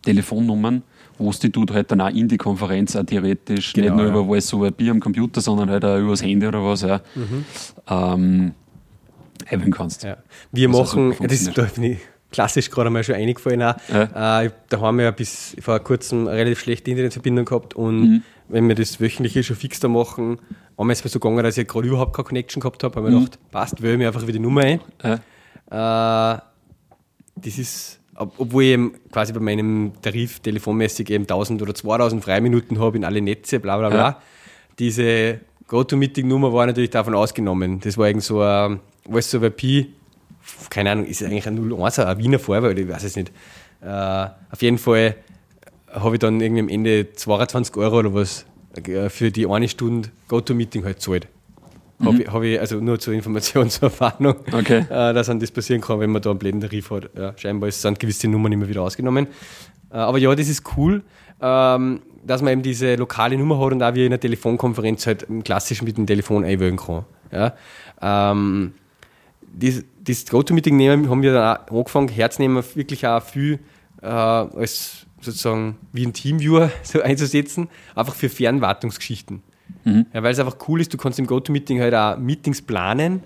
Telefonnummern, wo du die halt dann auch in die Konferenz auch theoretisch Genau, nicht nur ja. über Voice over IP am Computer, sondern halt auch übers Handy oder was, ja, ähm, einwählen kannst. Ja. Wir Was also machen, das da bin ich klassisch gerade mal schon eingefallen. Auch. Ja. Äh, da haben wir ja bis vor kurzem eine relativ schlechte Internetverbindung gehabt und Mhm. Wenn wir das wöchentliche schon fix da machen, einmal ist es mir so gegangen, dass ich gerade überhaupt keine Connection gehabt habe, habe ich Mhm. mir gedacht, passt, wähle mir einfach wieder die Nummer ein. Ja. Äh, das ist, ob, obwohl ich eben quasi bei meinem Tarif telefonmäßig eben 1000 oder 2000 Freiminuten habe in alle Netze, bla bla bla. Ja. Diese GoToMeeting-Nummer war natürlich davon ausgenommen. Das war irgend so ein, was so IP, keine Ahnung, ist es eigentlich ein 01, ein Wiener Vorwahl, oder ich weiß es nicht. Äh, auf jeden Fall habe ich dann irgendwie am Ende 22 Euro oder was äh, für die eine Stunde GoToMeeting halt gezahlt. Mhm. Habe ich, hab ich, also nur zur Informationserfahrung, *laughs* Okay. äh, dass dann das passieren kann, wenn man da einen blöden Tarif hat. Ja, scheinbar sind gewisse Nummern immer wieder ausgenommen. Äh, aber ja, das ist cool, ähm, dass man eben diese lokale Nummer hat und auch wie in einer Telefonkonferenz halt im klassischen mit dem Telefon einwählen kann. Ja? Ähm, das, das GoToMeeting nehmen haben wir dann auch angefangen, herzunehmen, wirklich auch viel äh, als sozusagen wie ein Teamviewer *laughs* so einzusetzen, einfach für Fernwartungsgeschichten. Ja, weil es einfach cool ist, du kannst im GoToMeeting halt auch Meetings planen.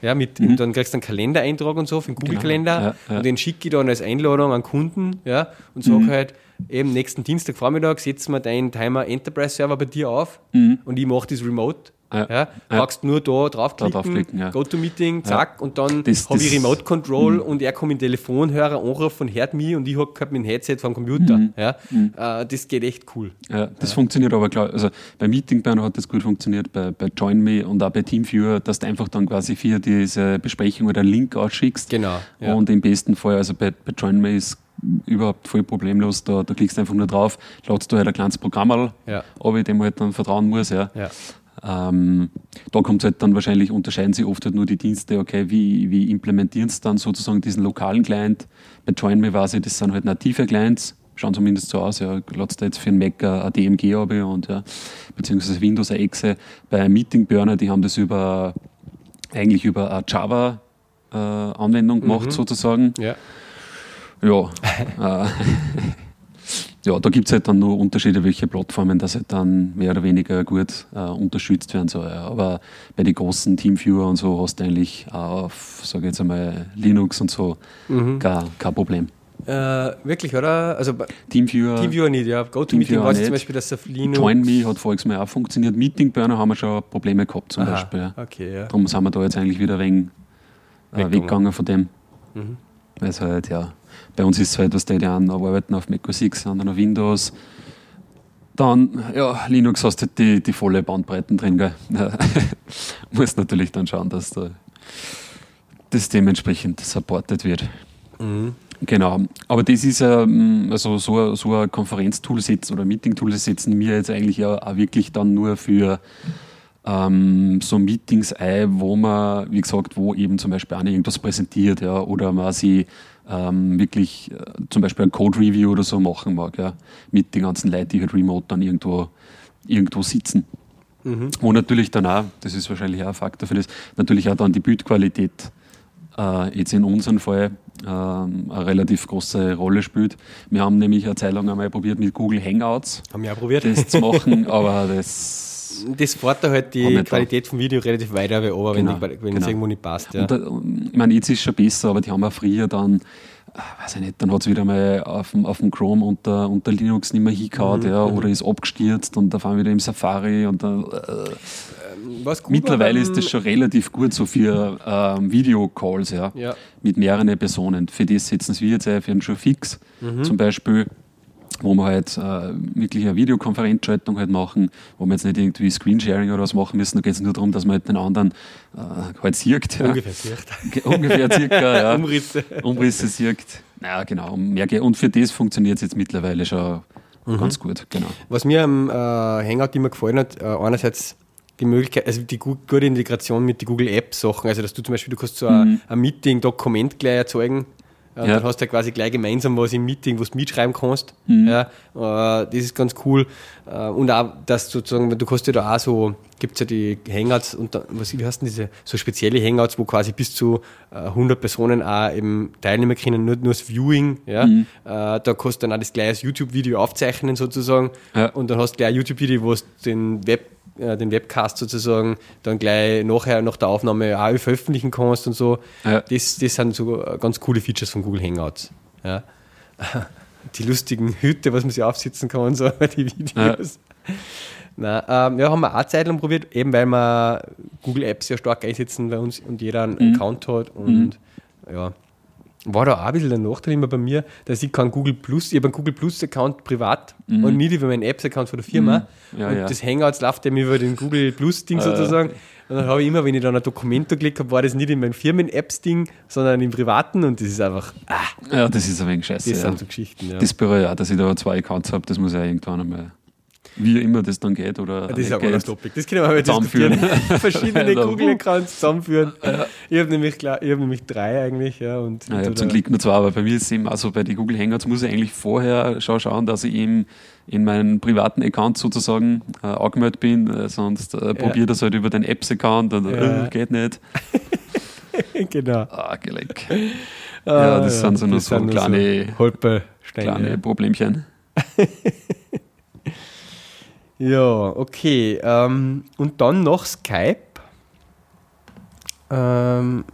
Ja, mit, Dann kriegst du einen Kalendereintrag und so für den Google-Kalender Ja, ja. und den schicke ich dann als Einladung an Kunden ja, und sage halt, eben nächsten Dienstagvormittag setzen wir deinen Timer Enterprise-Server bei dir auf und ich mache das remote. Ja, Ja. Brauchst nur da draufklicken, draufklicken, ja. GoToMeeting, zack, und dann habe ich das- Remote Control und er kommt in den Telefonhörer, anrufen und hört mich und ich hab halt mein Headset vom Computer. Ja, äh, das geht echt cool. Ja, das funktioniert aber klar. Also bei Meetingbanner hat das gut funktioniert, bei, bei JoinMe und auch bei Teamviewer, dass du einfach dann quasi für diese Besprechung oder einen Link ausschickst. Genau. Und im besten Fall, also bei, bei JoinMe ist überhaupt voll problemlos, da, da klickst du einfach nur drauf, ladst du halt ein kleines Programm, Ja. ob ich dem halt dann vertrauen muss. Ja. Ja. Ähm, da kommt es halt dann wahrscheinlich, unterscheiden sich oft halt nur die Dienste, okay, wie, wie implementieren sie dann sozusagen diesen lokalen Client? Bei JoinMe weiß ich, das sind halt native Clients, schauen zumindest so aus, ja, ladst du jetzt für einen Mac ein ein DMG ab und ja, beziehungsweise Windows eine Exe. Bei Meeting Burner, die haben das über eigentlich über eine Java äh, Anwendung gemacht sozusagen. Ja. Ja, *laughs* äh, *laughs* ja, da gibt es halt dann nur Unterschiede, welche Plattformen das halt dann mehr oder weniger gut äh, unterstützt werden soll. Ja. Aber bei den großen Teamviewer und so hast du eigentlich auch auf, sage ich jetzt einmal, Linux und so gar kein Problem. Äh, wirklich, oder? Also Teamviewer, Teamviewer nicht, ja. GoToMeeting weiß ich zum Beispiel, dass auf Linux. JoinMe hat voriges Mal auch funktioniert. Meetingburner haben wir schon Probleme gehabt zum Aha, Beispiel. Okay, ja. Darum sind wir da jetzt eigentlich wieder wenig äh, Weggegangen. weggegangen von dem. Weil es halt, ja, bei uns ist es halt, was die einen arbeiten auf Mac OS X, anderen auf Windows. Dann, ja, Linux hast du halt die, die volle Bandbreiten drin, gell? *laughs* Muss natürlich dann schauen, dass da das dementsprechend supported wird. Genau, aber das ist ja, mm, also so, ein- so ein Konferenztool setzen oder Meeting-Tool setzen wir jetzt eigentlich ja auch wirklich dann nur für ähm, so Meetings ein, wo man, wie gesagt, wo eben zum Beispiel einer irgendwas präsentiert, ja, oder man sie ähm, wirklich äh, zum Beispiel ein Code-Review oder so machen mag, ja, mit den ganzen Leuten, die halt remote dann irgendwo, irgendwo sitzen. Wo natürlich dann auch, das ist wahrscheinlich auch ein Faktor für das, natürlich auch dann die Bildqualität äh, jetzt in unserem Fall ähm, eine relativ große Rolle spielt. Wir haben nämlich eine Zeit lang einmal probiert, mit Google Hangouts Haben wir auch probiert. das zu machen, *laughs* aber das. Das fährt da halt die Qualität vom Video relativ weit aber Genau, wenn, die, wenn es genau. irgendwo nicht passt. Ja. Und da, ich meine, jetzt ist es schon besser, aber die haben auch früher dann, äh, weiß ich nicht, dann hat es wieder mal auf dem, auf dem Chrome unter, unter Linux nicht mehr hingehauen, Mhm, ja, oder ist abgestürzt und da fahren wir wieder im Safari und dann. Äh, Mittlerweile ist das schon relativ gut so für ähm, Videocalls, ja, Ja. mit mehreren Personen. Für das setzen wir jetzt ein, für einen schon fix, Mhm. zum Beispiel, wo wir halt äh, wirklich eine Videokonferenzschaltung halt machen, wo wir jetzt nicht irgendwie Screensharing oder was machen müssen, da geht es nur darum, dass man halt den anderen äh, halt sieht. Ja. Ungefähr sieht. Ge- Ungefähr circa, ja. *laughs* Umrisse. Umrisse sieht. Naja, genau. und für das funktioniert es jetzt mittlerweile schon Mhm. ganz gut, genau. Was mir am äh, Hangout immer gefallen hat, äh, einerseits die Möglichkeit, also die gu gute Integration mit den Google Apps Sachen, also dass du zum Beispiel, du kannst so ein, ein Meeting-Dokument gleich erzeugen, Ja. dann hast du ja quasi gleich gemeinsam was im Meeting, was du mitschreiben kannst. Ja, äh, das ist ganz cool. Äh, und auch, dass sozusagen, du kannst ja da auch so, gibt es ja die Hangouts, und da, was, wie heißt denn diese, so spezielle Hangouts, wo quasi bis zu äh, 100 Personen auch eben teilnehmen können, nur, nur das Viewing. Ja? Äh, da kannst du dann auch das gleiche YouTube-Video aufzeichnen sozusagen. Ja. Und dann hast du gleich ein YouTube-Video, wo du den, Web, äh, den Webcast sozusagen dann gleich nachher nach der Aufnahme auch veröffentlichen kannst und so. Ja. Das, das sind so äh, ganz coole Features von Google Hangouts. Ja. *laughs* Die lustigen Hüte, was man sich aufsitzen kann und so, *laughs* die Videos. Na, ähm, ja, haben wir auch Zeit lang probiert, eben weil wir Google Apps sehr stark einsetzen bei uns und jeder einen Account hat. Und ja, war da auch ein bisschen der Nachteil immer bei mir, dass ich keinen Google Plus, ich habe einen Google Plus Account privat und nicht über meinen Apps-Account von der Firma. Ja, und ja. das Hangouts läuft eben über den Google Plus-Ding *laughs* sozusagen. Und dann habe ich immer, wenn ich dann ein Dokument geklickt habe, war das nicht in meinem Firmen-Apps-Ding, sondern im privaten und das ist einfach, ah, Ja, das ist ein wenig scheiße. das ja. sind so Geschichten. Ja. Das bereue ich auch, dass ich da zwei Accounts habe, das muss ich auch irgendwann einmal. Wie immer das dann geht. Oder das ist auch alles Topic. Das können wir mal diskutieren. *laughs* Verschiedene *laughs* Google-Accounts zusammenführen. Ja. Ich habe nämlich, hab nämlich drei eigentlich. Ja, und ja, ich habe zum Glück nur zwei, aber bei mir ist es eben, also bei den Google Hangouts muss ich eigentlich vorher schon schauen, dass ich ihm in meinen privaten Account sozusagen äh, angemeldet bin, äh, sonst äh, ja. das halt über den Apps-Account und ja. äh, geht nicht. *laughs* genau. Ah, geleck. ja, das sind so nur so kleine, so kleine Problemchen. Ja, okay. Ähm, und dann noch Skype. Ähm,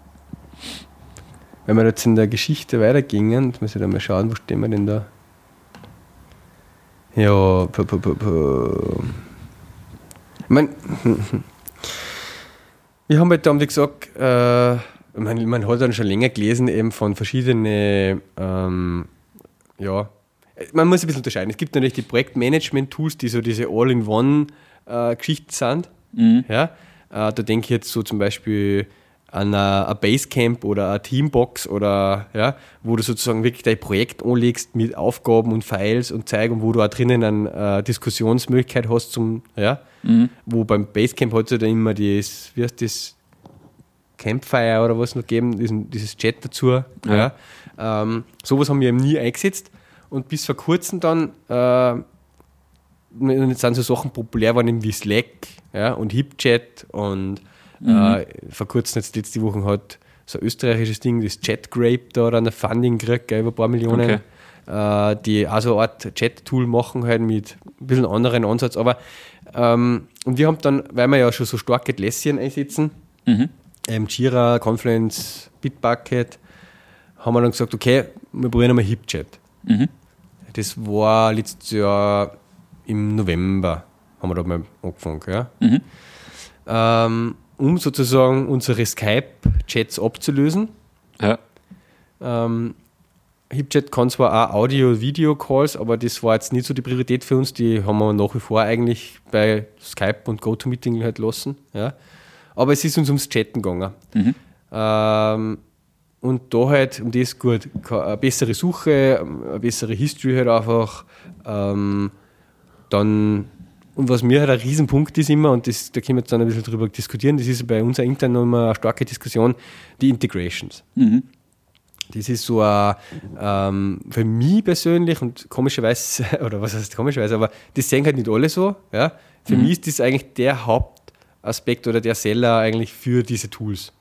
wenn wir jetzt in der Geschichte weitergingen, muss ich da mal schauen, wo stehen wir denn da? Ja, p -p -p ich meine, *laughs* wir haben halt damals gesagt, äh, man, man hat dann schon länger gelesen, eben von verschiedenen, ähm, ja, man muss ein bisschen unterscheiden. Es gibt natürlich die Projektmanagement-Tools, die so diese All-in-One-Geschichten sind. Mhm. Ja? Äh, da denke ich jetzt so zum Beispiel an ein Basecamp oder eine Teambox oder ja, wo du sozusagen wirklich dein Projekt anlegst mit Aufgaben und Files und zeigen, wo du auch drinnen eine äh, Diskussionsmöglichkeit hast zum, ja, mhm. wo beim Basecamp hat es ja dann immer das, wie heißt das, Campfire oder was noch geben, diesen, dieses Chat dazu. Ja. ja. Ähm, sowas haben wir eben nie eingesetzt und bis vor kurzem dann äh, sind so Sachen populär geworden wie Slack ja, und HipChat und Mhm. Äh, vor kurzem, jetzt letzte Woche, hat so ein österreichisches Ding, das ChatGrape, da oder eine Funding gekriegt, über ein paar Millionen. Okay. Äh, die also eine Art Chat-Tool machen, halt mit ein bisschen anderen Ansatz. Aber ähm, und wir haben dann, weil wir ja schon so starke Atlassian einsetzen, mhm. ähm, Jira, Confluence, Bitbucket, haben wir dann gesagt, okay, wir probieren einmal HipChat. Mhm. Das war letztes Jahr im November, haben wir da mal angefangen. Ja? Mhm. Ähm, um sozusagen unsere Skype-Chats abzulösen. Ja. Ähm, HipChat kann zwar auch Audio-Video-Calls, aber das war jetzt nicht so die Priorität für uns. Die haben wir nach wie vor eigentlich bei Skype und GoToMeeting halt lassen. Ja. Aber es ist uns ums Chatten gegangen. Mhm. Ähm, und da halt, um das gut, eine bessere Suche, eine bessere History halt einfach, ähm, dann und was mir halt ein Riesenpunkt ist immer, und das, da können wir jetzt dann ein bisschen drüber diskutieren, das ist bei uns intern noch immer eine starke Diskussion, die Integrations. Mhm. Das ist so ein, ähm, für mich persönlich und komischerweise, *laughs* oder was heißt komischerweise, aber das sehen halt nicht alle so. Ja? Für mhm. mich ist das eigentlich der Hauptaspekt oder der Seller eigentlich für diese Tools.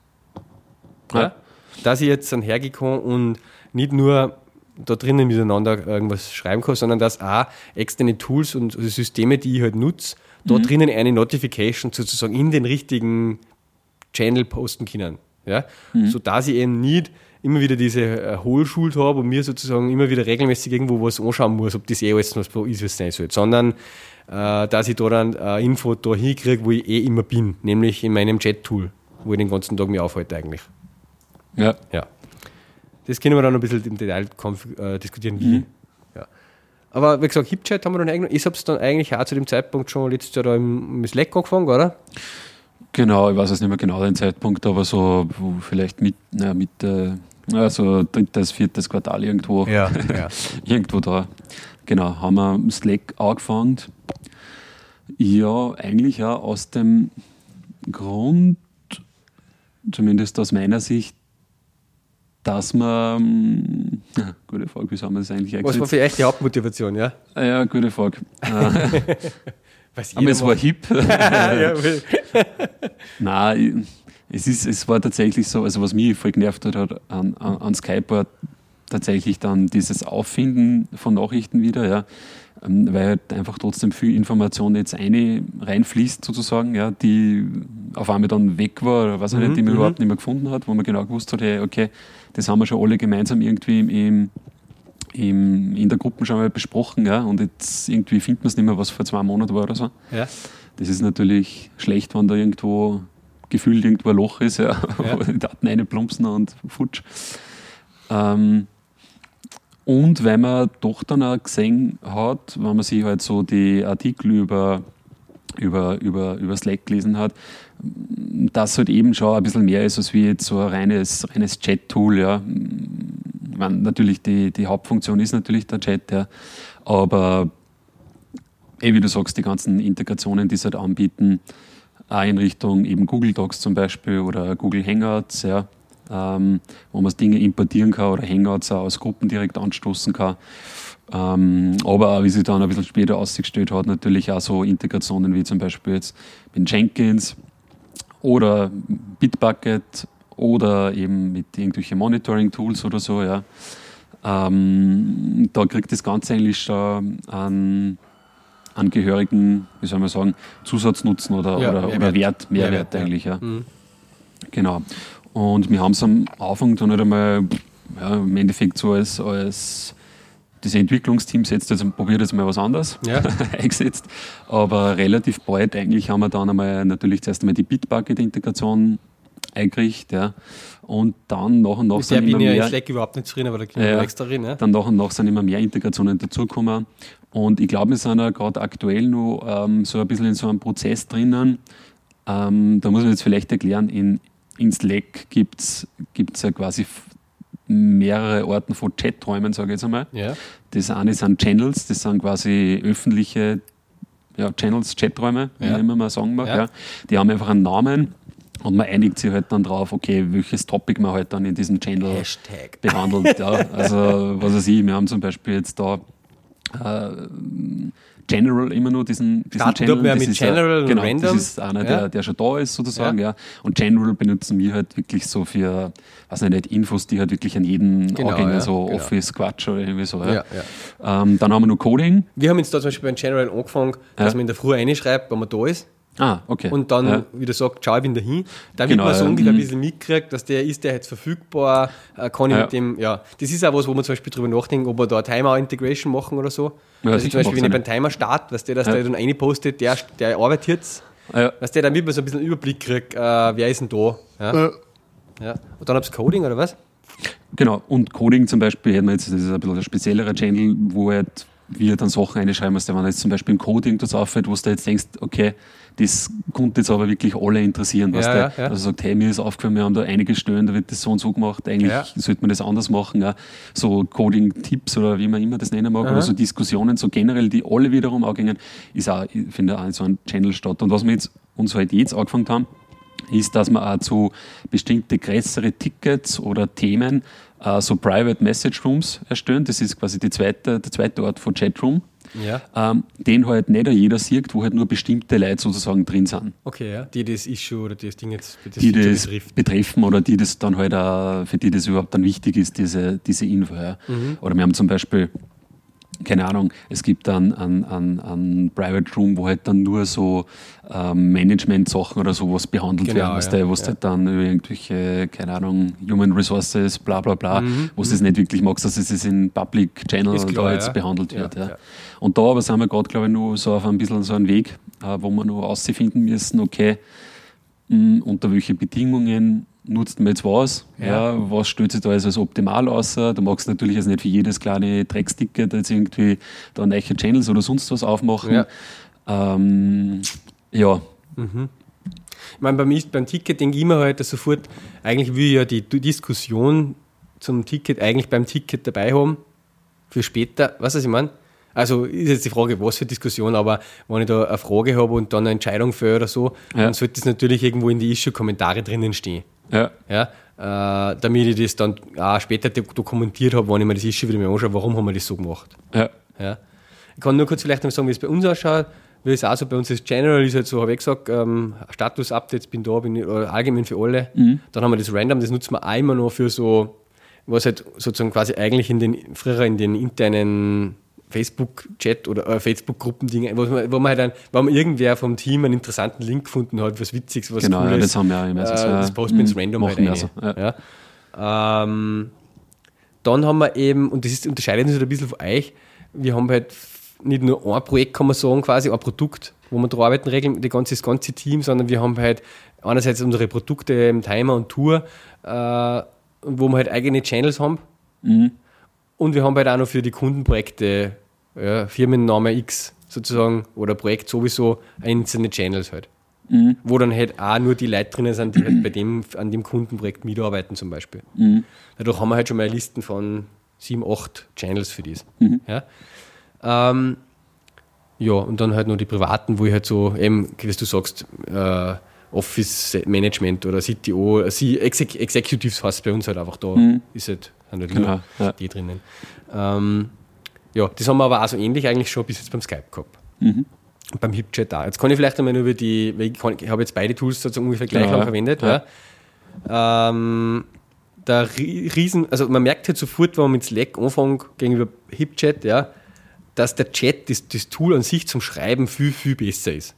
Ja? ja? Dass ich jetzt dann hergekommen und nicht nur da drinnen miteinander irgendwas schreiben kann, sondern dass auch externe Tools und Systeme, die ich halt nutze, da mhm. drinnen eine Notification sozusagen in den richtigen Channel posten können. Ja? Mhm. Sodass ich eben nicht immer wieder diese äh, Hohlschuld habe und mir sozusagen immer wieder regelmäßig irgendwo was anschauen muss, ob das eh alles was ist, was sein soll, sondern äh, dass ich da dann äh, Info da hinkriege, wo ich eh immer bin, nämlich in meinem Chat-Tool, wo ich den ganzen Tag mich aufhalte eigentlich. Ja. ja. Das können wir dann ein bisschen im Detail äh, diskutieren, wie. Mhm. Ja. Aber wie gesagt, HipChat haben wir dann eigentlich, ich habe es dann eigentlich auch zu dem Zeitpunkt schon letztes Jahr da im, Slack angefangen, oder? Genau, ich weiß jetzt nicht mehr genau den Zeitpunkt, aber so vielleicht mit, na, mit also drittes, viertes Quartal irgendwo. Ja, ja. *laughs* irgendwo da. Genau, haben wir Slack angefangen. Ja, eigentlich auch aus dem Grund, zumindest aus meiner Sicht, dass man. Ja, *laughs* gute Frage, wie soll man das eigentlich eingesetzt? Was war euch die Hauptmotivation, ja? Ah, ja, gute Frage. *laughs* *laughs* Aber es war hip. Nein, es, ist, es war tatsächlich so, also was mich voll genervt hat an, an, an Skype war tatsächlich dann dieses Auffinden von Nachrichten wieder, ja. Ähm, weil halt einfach trotzdem viel Information jetzt eine reinfließt sozusagen, ja, die auf einmal dann weg war, oder was mhm, nicht, die man mhm. überhaupt nicht mehr gefunden hat, wo man genau gewusst hat, hey, okay, das haben wir schon alle gemeinsam irgendwie im, im, in der Gruppe schon mal besprochen, ja, und jetzt irgendwie findet man es nicht mehr, was vor zwei Monaten war oder so. Ja. Das ist natürlich schlecht, wenn da irgendwo gefühlt irgendwo ein Loch ist, ja, *laughs* ja. wo die Daten reinplumpsen und futsch. Ähm, und weil man doch dann auch gesehen hat, wenn man sich halt so die Artikel über, über, über, über Slack gelesen hat, dass halt eben schon ein bisschen mehr ist als wie jetzt so ein reines, reines Chat-Tool. Ja. Meine, natürlich die, die Hauptfunktion ist natürlich der Chat, ja. aber eh, wie du sagst, die ganzen Integrationen, die sie halt anbieten, auch in Richtung eben Google Docs zum Beispiel oder Google Hangouts, ja, ähm, wo man Dinge importieren kann oder Hangouts auch aus Gruppen direkt anstoßen kann. Ähm, aber auch, wie sich dann ein bisschen später ausgestellt hat, natürlich auch so Integrationen wie zum Beispiel jetzt mit Jenkins oder Bitbucket oder eben mit irgendwelchen Monitoring-Tools oder so, ja. Ähm, da kriegt das Ganze eigentlich schon einen angehörigen, wie soll man sagen, Zusatznutzen oder, ja, oder, Mehrwert. oder Wert, Mehrwert, Mehrwert eigentlich, ja. ja. Mhm. Genau. Und wir haben es am Anfang dann halt einmal ja, im Endeffekt so als, als diese Entwicklungsteam setzt jetzt, probiert jetzt mal was anderes ja. *laughs* eingesetzt. Aber relativ bald eigentlich haben wir dann einmal natürlich zuerst einmal die Bitbucket-Integration eingerichtet. Ja. Und dann nach und nach sind immer mehr. Ich überhaupt nicht drin, aber da gibt ja, extra drin. Ja. Dann nach und nach sind immer mehr Integrationen dazugekommen. Und ich glaube, wir sind ja gerade aktuell noch ähm, so ein bisschen in so einem Prozess drinnen. Ähm, da muss man jetzt vielleicht erklären, in, in Slack gibt es ja quasi mehrere Orten von Chaträumen, sage ich jetzt einmal. Ja. Das eine sind Channels, das sind quasi öffentliche ja, Channels, Chaträume, wie ja. immer man sagen mag. Ja. ja. Die haben einfach einen Namen und man einigt sich halt dann drauf, okay, welches Topic man halt dann in diesem Channel Hashtag. behandelt. ja. *laughs* Also, was weiß ich, wir haben zum Beispiel jetzt da äh, General immer nur diesen, diesen Starten Channel. Wir das mit General ein, genau, Random. Das ist einer, der, der schon da ist sozusagen. Ja. ja. Und General benutzen wir halt wirklich so für, weiß nicht, Infos, die halt wirklich an jeden genau, angehen, ja, so genau. Office-Quatsch oder irgendwie so. Ja. Ähm, dann haben wir noch Coding. Wir haben jetzt da zum Beispiel beim General angefangen, dass man in der Früh reinschreibt, wenn man da ist. Ah, okay. Und dann ja. wieder sagt, schau, ich bin dahin. Damit genau, man so ungefähr ein mhm. bisschen mitkriegt, dass der ist, der jetzt verfügbar, äh, kann ich ja. mit dem, ja. Das ist auch was, wo man zum Beispiel drüber nachdenkt, ob wir da Timer-Integration machen oder so. Ja, also zum Beispiel, wenn ich beim Timer start, was der, dass ja. der dann reinpostet, der, der arbeitet jetzt, ja. dass der damit man so ein bisschen Überblick kriegt, äh, wer ist denn da. Ja. Ja. ja. Und dann hab's Coding oder was? Genau, und Coding zum Beispiel hätten wir jetzt, das ist ein bisschen ein speziellerer Channel, wo halt wir dann Sachen einschreiben musst, wenn jetzt zum Beispiel ein Coding das auffällt, wo du jetzt denkst, okay, das konnte jetzt aber wirklich alle interessieren. Ja, ja, ja. Also sagt, hey, mir ist aufgefallen, wir haben da einige Stellen, da wird das so und so gemacht, eigentlich ja. sollte man das anders machen. Ja. So Coding-Tipps oder wie man immer das nennen mag, Aha. oder so Diskussionen, so generell, die alle wiederum angehen, ist auch, ich finde, auch so ein Channel statt. Und was wir jetzt, uns halt jetzt angefangen haben, ist, dass wir auch zu bestimmte größere Tickets oder Themen äh, so Private Message Rooms erstellen. Das ist quasi die zweite, der zweite Ort von Chatroom ja. ähm, den halt nicht jeder sieht, wo halt nur bestimmte Leute sozusagen drin sind. Okay, ja. die das Issue oder das Ding jetzt das die das betrifft. betreffen oder die das dann halt auch, für die das überhaupt dann wichtig ist, diese, diese Info. Ja. Mhm. Oder wir haben zum Beispiel keine Ahnung, es gibt dann ein, ein, ein Private Room, wo halt dann nur so ähm, Management-Sachen oder sowas behandelt genau, werden, ja, wo du ja. halt dann über irgendwelche, keine Ahnung, Human Resources, bla bla bla, mhm, wo du es mhm. nicht wirklich magst, dass es in Public Channel klar, da jetzt ja. behandelt wird. Ja, Und da aber sind wir gerade, glaube ich, nur so auf ein bisschen so einem Weg, äh, wo wir noch ausfinden müssen, okay, mh, unter welche Bedingungen nutzt man jetzt was? Ja. ja. was stellt sich da als optimal aus? Du magst natürlich jetzt nicht für jedes kleine Drecksticket jetzt irgendwie da neue Channels oder sonst was aufmachen. Ja. Ähm, ja. Mhm. Ich meine, beim, beim Ticket denke ich immer halt sofort, eigentlich will ich ja die Diskussion zum Ticket eigentlich beim Ticket dabei haben, für später. Was ich meine? Also ist jetzt die Frage, was für Diskussion, aber wenn ich da eine Frage habe und dann eine Entscheidung für oder so, ja. dann sollte das natürlich irgendwo in die Issue-Kommentare drinnen stehen. Ja. ja äh, damit ich das dann auch später dokumentiert habe, wenn ich mir das Issue wieder mal anschaue, warum haben wir das so gemacht. Ja. Ja. Ich kann nur kurz vielleicht noch sagen, wie es bei uns ausschaut. Wie es auch so bei uns ist, General ist halt so, habe ich gesagt, ähm, Status-Updates, bin da, bin ich, allgemein für alle. Mhm. Dann haben wir das Random, das nutzen wir immer noch für so, was halt sozusagen quasi eigentlich in den, früher in den internen Facebook-Chat oder äh, Facebook-Gruppen-Dinge, wo, wo man halt dann, wenn man irgendwer vom Team einen interessanten Link gefunden hat, was Witziges, was genau, Cooles. Ja, das haben wir ja immer. Äh, das posten wir ins mhm, Random halt rein. Ja. ja. Ähm, dann haben wir eben, und das ist, unterscheidet uns halt ein bisschen von euch, wir haben halt nicht nur ein Projekt, kann man sagen, quasi ein Produkt, wo wir da arbeiten, regeln, das ganze, das ganze Team, sondern wir haben halt einerseits unsere Produkte im Timer und Tour, äh, wo wir halt eigene Channels haben. Mhm. Und wir haben halt auch noch für die Kundenprojekte ja, Firmenname X sozusagen oder Projekt sowieso einzelne Channels halt. Mhm. Wo dann halt auch nur die Leute drinnen sind, die halt bei dem, an dem Kundenprojekt mitarbeiten zum Beispiel. Mhm. Dadurch haben wir halt schon mal Listen von sieben, acht Channels für das. Mhm. Ja? Ähm, Ja, und dann halt noch die privaten, wo ich halt so, eben, wie du sagst, äh, Office Management oder CTO, Exec Executives heißt bei uns halt einfach da, mhm. ist halt, sind halt genau, ja. die drinnen. Ähm, ja, das haben wir aber auch so ähnlich eigentlich schon bis jetzt beim Skype gehabt. Mhm. beim HipChat auch. Jetzt kann ich vielleicht einmal nur über die, ich, kann, ich habe jetzt beide Tools sozusagen ungefähr gleich ja, lang verwendet. Ja. ja. Ähm, der Riesen, also man merkt halt sofort, wenn man mit Slack anfängt gegenüber HipChat, ja, dass der Chat, das, das Tool an sich zum Schreiben viel, viel besser ist.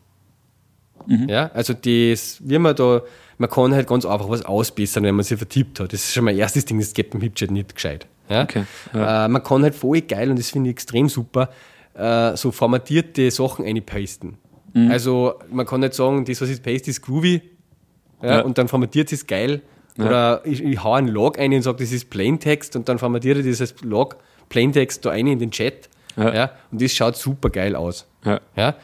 Mhm. Ja, also das, wie man da, man kann halt ganz einfach was ausbessern, wenn man sich vertippt hat. Das ist schon mein erstes Ding, das geht beim HipChat nicht gescheit. Ja? Okay, ja. Äh, man kann halt voll geil, und das finde ich extrem super, äh, so formatierte Sachen einpasten. Mhm. Also man kann nicht sagen, das, was ich paste, ist groovy ja, und dann formatiert es geil. Oder ich, ich hau einen Log ein und sage, das ist Plaintext und dann formatiere ich dieses Log Plaintext da ein in den Chat. Ja. und das schaut super geil aus. Ja.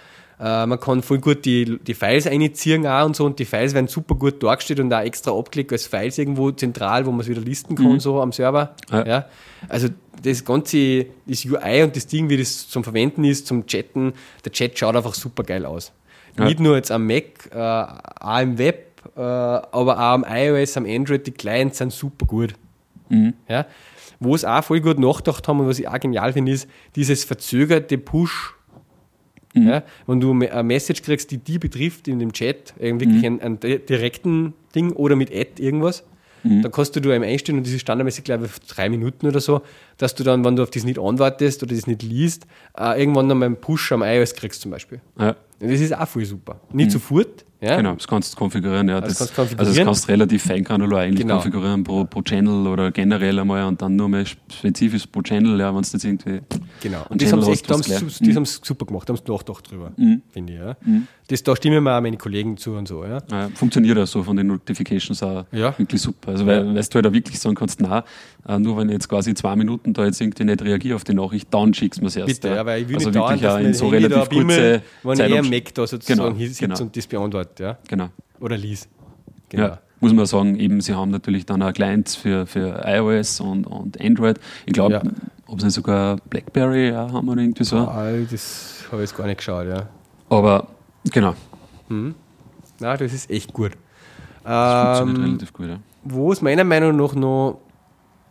Äh, man kann voll gut die, die Files einziehen auch und so und die Files werden super gut dargestellt und auch extra abgelegt als Files irgendwo zentral, wo man es wieder listen kann, mhm. so am Server. Ja. ja. Also das ganze, das UI und das Ding, wie das zum Verwenden ist, zum Chatten, der Chat schaut einfach super geil aus. Ja. Nicht nur jetzt am Mac, äh, auch im Web, äh, aber auch am iOS, am Android, die Clients sind super gut. Mhm. Ja. Wo es auch voll gut nachgedacht haben und was ich auch genial finde, ist dieses verzögerte Push- Mhm. Ja, wenn du eine Message kriegst, die die betrifft in dem Chat, wirklich mhm. einen, einen, direkten Ding oder mit Ad irgendwas, mhm. dann kannst du du einem einstellen und das ist standardmäßig, glaube ich, drei Minuten oder so, dass du dann, wenn du auf das nicht anwartest oder das nicht liest, äh, irgendwann noch mal einen Push am iOS kriegst zum Beispiel. Ja. Das ist auch voll super. Nicht mhm. sofort, ja? Genau, das kannst du konfigurieren. Ja. Also das, kannst konfigurieren. Also das kannst du relativ feingranular eigentlich genau. konfigurieren pro, pro Channel oder generell einmal und dann nur mal spezifisch pro Channel, ja, wenn es jetzt irgendwie. Genau, und das haben sie echt, das mhm. super gemacht, haben sie nachgedacht drüber, mhm. finde ich. Ja. Mhm. Das, da stimmen mir auch meine Kollegen zu und so. Ja. ja funktioniert auch so von den Notifications auch ja. wirklich super. Also, weil, weißt du halt auch wirklich sagen kannst, na, äh, nur wenn jetzt quasi zwei Minuten da jetzt irgendwie nicht reagiere auf die Nachricht, dann schickst du mir es erst. Bitte, ja, weil ich will also nicht wirklich dauern, in so relativ kurze Wenn ich eher Mac da sozusagen genau, sitzt genau. und das beantwortet, ja. Genau. Oder liest. Genau. Ja, muss man sagen, eben, sie haben natürlich dann auch Clients für, für iOS und, und Android. Ich glaube, ja. ob sie sogar Blackberry ja, haben oder irgendwie so. Ah, das habe ich jetzt gar nicht geschaut, ja. Aber, genau. Mhm. Na, das ist echt gut. Das funktioniert ähm, relativ gut, ja. Wo es meiner Meinung nach noch,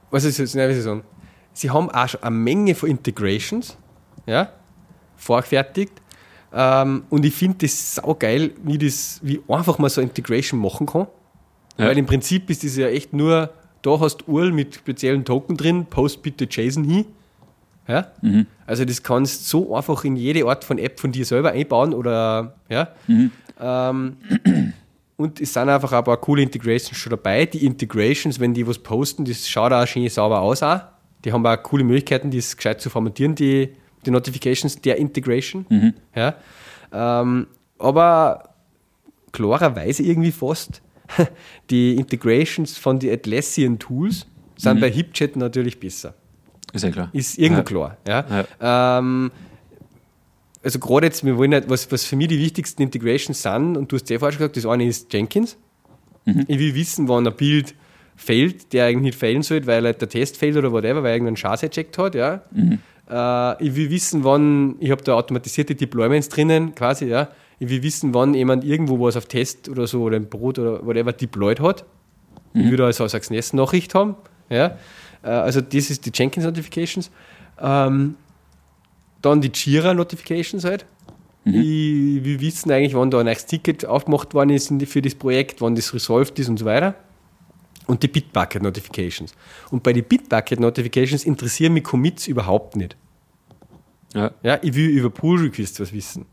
was ist jetzt, nein, wie sagen, sie haben auch schon eine Menge von Integrations, ja, vorgefertigt, ähm, und ich finde das saugeil, wie, das, wie einfach man so Integration machen kann. Ja. Weil im Prinzip ist das ja echt nur, da hast du URL mit speziellen Token drin, post bitte JSON hin. Ja? Mhm. Also das kannst du so einfach in jede Art von App von dir selber einbauen oder ja. Mhm. Ähm, und es sind einfach ein paar coole Integrations schon dabei. Die Integrations, wenn die was posten, das schaut auch schön sauber aus. Auch. Die haben auch coole Möglichkeiten, das gescheit zu formatieren, die die Notifications der Integration. Mhm. Ja. Ähm, aber klarerweise irgendwie fast *laughs* die Integrations von den Atlassian Tools sind mhm. bei HipChat natürlich besser. Ist ja klar. Ist irgendwo ja. klar. Ja. ja. Ähm, also gerade jetzt, wir wollen nicht, was, was für mich die wichtigsten Integrations sind, und du hast ja vorher schon gesagt, das eine ist Jenkins. Mhm. Ich will wissen, wann ein Bild fällt, der eigentlich nicht fällen sollte, weil halt der Test fällt oder whatever, weil er irgendeinen Schatz eject hat. Ja. Mhm. Äh, ich will wissen, wann, ich habe da automatisierte Deployments drinnen, quasi, ja. Ich will wissen, wann jemand irgendwo was auf Test oder so oder ein Brot oder whatever deployed hat. Mhm. Ich würde also als Access-Nachricht haben. Ja. Äh, also, das ist die Jenkins Notifications. Ähm, dann die Jira Notifications halt. Mhm. Ich will wissen eigentlich, wann da ein neues Ticket aufgemacht worden ist für das Projekt, wann das resolved ist und so weiter und die Bitbucket Notifications. Und bei den Bitbucket Notifications interessieren mich Commits überhaupt nicht. Ja. ja ich will über Pull Requests was wissen.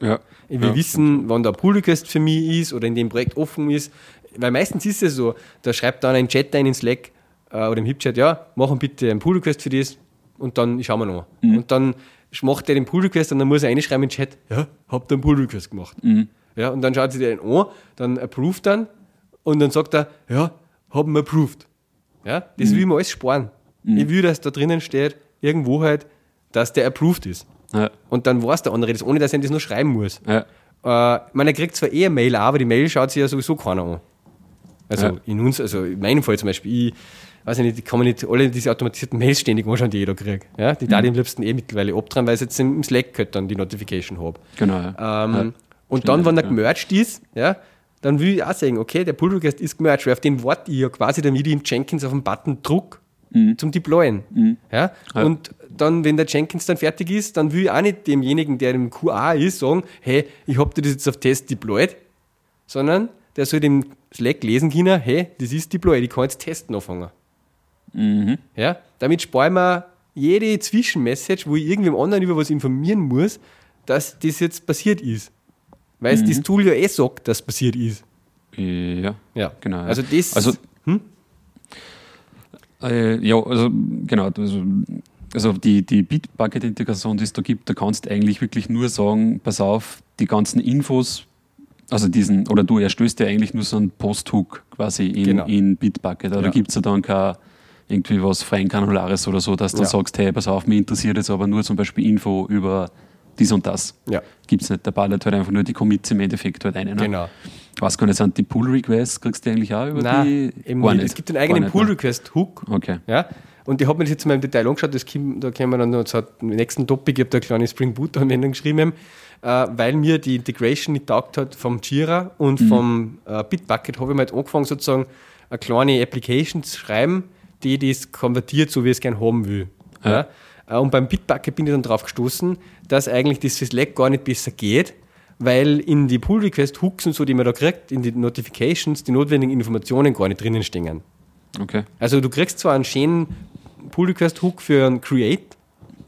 Ja. Ich will ja. wissen, wann der Pull Request für mich ist oder in dem Projekt offen ist. Weil meistens ist es so, da schreibt dann ein Chat ein in Slack äh, oder im HipChat, ja, machen bitte einen Pull Request für das und dann schauen wir noch. Mhm. Und dann macht er den Pull Request und dann muss er einschreiben in den Chat, ja, habt ihr einen Pull Request gemacht. Mhm. Ja, und dann schaut sich der an, dann approved dann und dann sagt er, ja, haben wir approved. Ja, das mhm. will man alles sparen. Mhm. Ich will, dass da drinnen steht, irgendwo halt, dass der approved ist. Ja. Und dann weiß der andere das, ohne dass er das nur schreiben muss. Ja. Äh, man, er kriegt zwar eher Mail, aber die Mail schaut sich ja sowieso keiner an. Also Ja. in uns, also in meinem Fall zum Beispiel, ich weiß ich nicht, ich kann mir nicht alle diese automatisierten Mails ständig anschauen, die ich da kriege. Ja? Die da ich am liebsten eh mittlerweile abdrehen, weil ich jetzt im Slack halt dann die Notification habe. Genau. Ähm. Und dann, wenn er gemerged ist, ja, dann will ich auch sagen, okay, der Pull Request ist gemerged, weil auf den warte ich ja quasi, damit ich im Jenkins auf den Button druck zum Deployen. Ja? Ja. Und dann, wenn der Jenkins dann fertig ist, dann will ich auch nicht demjenigen, der im QA ist, sagen, hey, ich habe dir das jetzt auf Test deployed, sondern der soll dem Slack lesen können, hey, das ist deployed, ich kann jetzt testen anfangen. Mhm. Ja? Damit sparen wir jede Zwischenmessage, wo ich irgendwem anderen über was informieren muss, dass das jetzt passiert ist. Weil es das Tool ja eh sagt, dass passiert ist. Ja, Ja, genau. ja. Also das. Also, hm? Äh, ja, also genau. Also, also die, die Bitbucket-Integration, die es da gibt, da kannst du eigentlich wirklich nur sagen, pass auf, die ganzen Infos, also diesen, oder du erstößt ja eigentlich nur so einen Post-Hook quasi in, Genau. in Bitbucket. Da Ja. gibt es ja dann kein irgendwie was freien Granulares oder so, dass du Ja. sagst, hey, pass auf, mir interessiert jetzt aber nur zum Beispiel Info über dies und das. ja, Gibt es nicht. Der ballert halt einfach nur die Commits im Endeffekt halt rein. Ne? genau. Was kann jetzt sind die Pull-Requests, kriegst du eigentlich auch über Nein, die? eben nicht. Es gibt einen eigenen nicht, ne? Pull-Request-Hook. Okay. Ja? Und ich habe mir das jetzt mal im Detail angeschaut, das kommt, da können wir dann noch zu dem nächsten Topic, ich habe da eine kleine Spring Boot-Anwendung geschrieben, äh, weil mir die Integration nicht taugt hat vom Jira und Mhm. vom äh, Bitbucket, habe ich mal halt angefangen, sozusagen eine kleine Application zu schreiben, die das konvertiert, so wie ich es gerne haben will. Ja. Äh, Und beim Bitbucket bin ich dann drauf gestoßen, dass eigentlich das für Slack gar nicht besser geht, weil in die Pull-Request-Hooks und so, die man da kriegt, in die Notifications, die notwendigen Informationen gar nicht drinnen stehen. Okay. Also du kriegst zwar einen schönen Pull-Request-Hook für einen Create,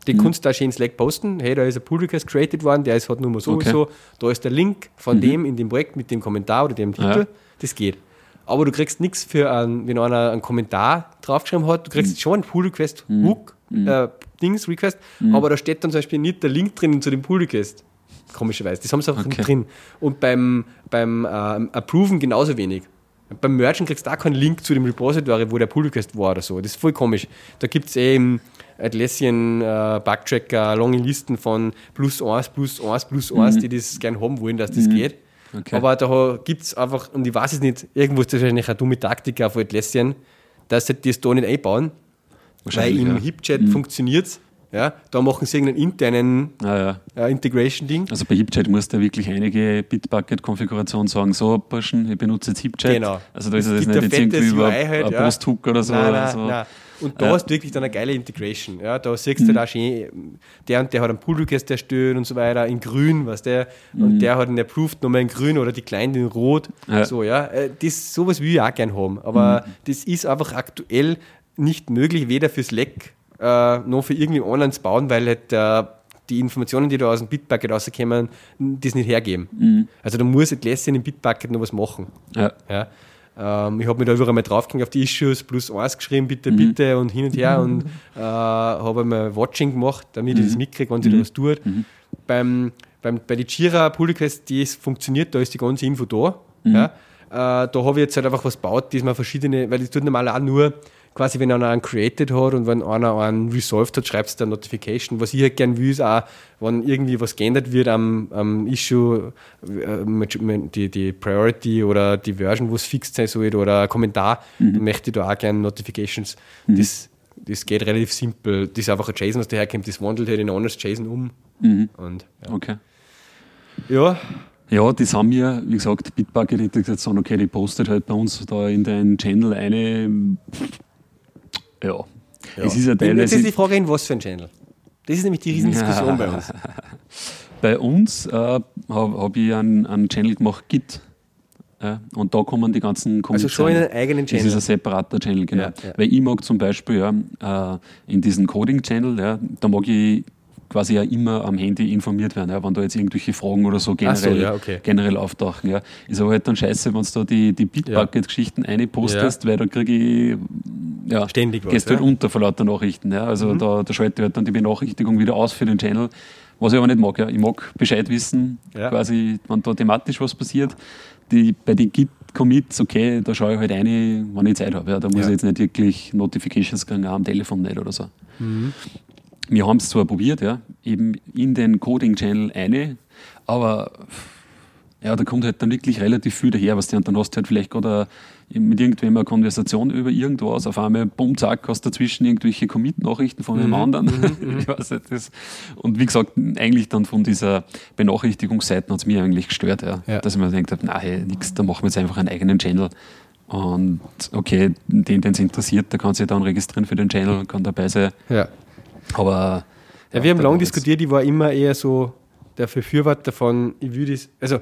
den Mhm. kannst du da schön Slack posten, hey, da ist ein Pull-Request created worden, der ist halt nur mal so Okay. und so, da ist der Link von dem in dem Projekt mit dem Kommentar oder dem Titel, Mhm. Ja. das geht. Aber du kriegst nichts für einen, wenn einer einen Kommentar draufgeschrieben hat, du Mhm. kriegst schon einen Pull-Request-Hook, äh, Dings, Request, Mhm. aber da steht dann zum Beispiel nicht der Link drin zu dem Pull-Request. Komischerweise. Das haben sie einfach Okay. nicht drin. Und beim, beim ähm, Approven genauso wenig. Beim Merchen kriegst du auch keinen Link zu dem Repository, wo der Pull Request war oder so. Das ist voll komisch. Da gibt es eh im Atlassian äh, Bugtracker lange Listen von plus 1, plus 1, plus 1, die das gerne haben wollen, dass das geht. Okay. Aber da gibt es einfach, und ich weiß es nicht, irgendwo ist das wahrscheinlich eine dumme Taktik auf Atlassian, dass sie das da nicht einbauen. Weil Wahrscheinlich, im ja. HipChat funktioniert es. Ja, da machen sie irgendeinen internen Ah, ja. äh, Integration-Ding. Also bei HipChat musst du wirklich einige Bitbucket-Konfigurationen sagen, so Burschen, ich benutze jetzt HipChat. Genau. Also da ist Es nicht jetzt irgendwie über halt, ja. Posthook oder so. Nein, oder nein, so. nein. Und da Ja. hast du wirklich dann eine geile Integration. Ja, da siehst du da schön, der und der hat einen Pull-Request erstellt und so weiter, in grün, was der, und der hat einen approved nochmal in grün oder die kleinen in rot. Ja. So, ja. Äh, Das, sowas will ich auch gerne haben. Aber das ist einfach aktuell nicht möglich, weder für Slack äh, noch für irgendwie online zu bauen, weil halt äh, die Informationen, die da aus dem Bitbucket rauskommen, das nicht hergeben. Also da muss Atlassian im Bitbucket noch was machen. Ja. Ja. Ähm, ich habe mir da überall mal draufgegangen auf die Issues plus eins geschrieben, bitte, bitte und hin und her und äh, habe mal Watching gemacht, damit ich das mitkriege, wann sich da was tut. Beim, beim, bei den Jira Pull Request, die ist, funktioniert, da ist die ganze Info da. Ja. Äh, da habe ich jetzt halt einfach was gebaut, das man verschiedene, weil das tut normal auch nur, quasi wenn einer einen created hat und wenn einer einen resolved hat, schreibst du eine Notification. Was ich halt gern will, ist auch, wenn irgendwie was geändert wird am, am Issue, äh, die, die Priority oder die Version, wo es fixt sein soll oder ein Kommentar, dann möchte ich da auch gerne Notifications. Das, das geht relativ simpel. Das ist einfach ein JSON, was daherkommt, das wandelt halt in ein anderes JSON um. Und ja. Okay. ja, Ja, das haben wir, wie gesagt, Bitbucket-Integration, okay, die postet halt bei uns da in den Channel eine. Ja. Es ist ja Jetzt teilweise. ist die Frage, in was für ein Channel? Das ist nämlich die Riesendiskussion bei uns. *laughs* Bei uns äh, habe hab ich einen, einen Channel gemacht, Git. Ja, und da kommen die ganzen Commits Also schon in einen eigenen Das ist Channel. ein separater Channel, genau. Ja, ja. Weil ich mag zum Beispiel ja, äh, in diesem Coding-Channel, ja, da mag ich quasi ja immer am Handy informiert werden, ja, wenn da jetzt irgendwelche Fragen oder so generell, so, ja, okay. generell auftauchen. Ja. Ist aber halt dann scheiße, wenn du da die, die Bitbucket-Geschichten einpostest, weil da kriege ich ja, Ständig was, gehst ja. Mhm. halt unter vor lauter Nachrichten. Ja. Also da, da schalte ich halt dann die Benachrichtigung wieder aus für den Channel, was ich aber nicht mag. Ja. Ich mag Bescheid wissen, Ja. quasi, wenn da thematisch was passiert. Die, bei den Git-Commits, okay, da schaue ich halt eine, wenn ich Zeit habe. Ja. Da muss Ja. ich jetzt nicht wirklich Notifications kriegen, auch am Telefon nicht oder so. Mhm. Wir haben es zwar probiert, ja, eben in den Coding-Channel eine, aber Ja, da kommt halt dann wirklich relativ viel daher, was die und dann hast du halt vielleicht gerade mit irgendwem eine Konversation über irgendwas, auf einmal, bumm, zack, hast dazwischen irgendwelche Commit-Nachrichten von einem Mhm. anderen. *laughs* ich weiß nicht, das. Und wie gesagt, eigentlich dann von dieser Benachrichtigungsseite hat es mir eigentlich gestört, ja. Ja. dass ich mir gedacht habe, na, hey, nix, da machen wir jetzt einfach einen eigenen Channel. Und okay, den, den es interessiert, der kann sich dann registrieren für den Channel und kann dabei sein. Ja. Aber Ja, wir haben lange diskutiert, ich war immer eher so der Befürworter von, ich würde es, also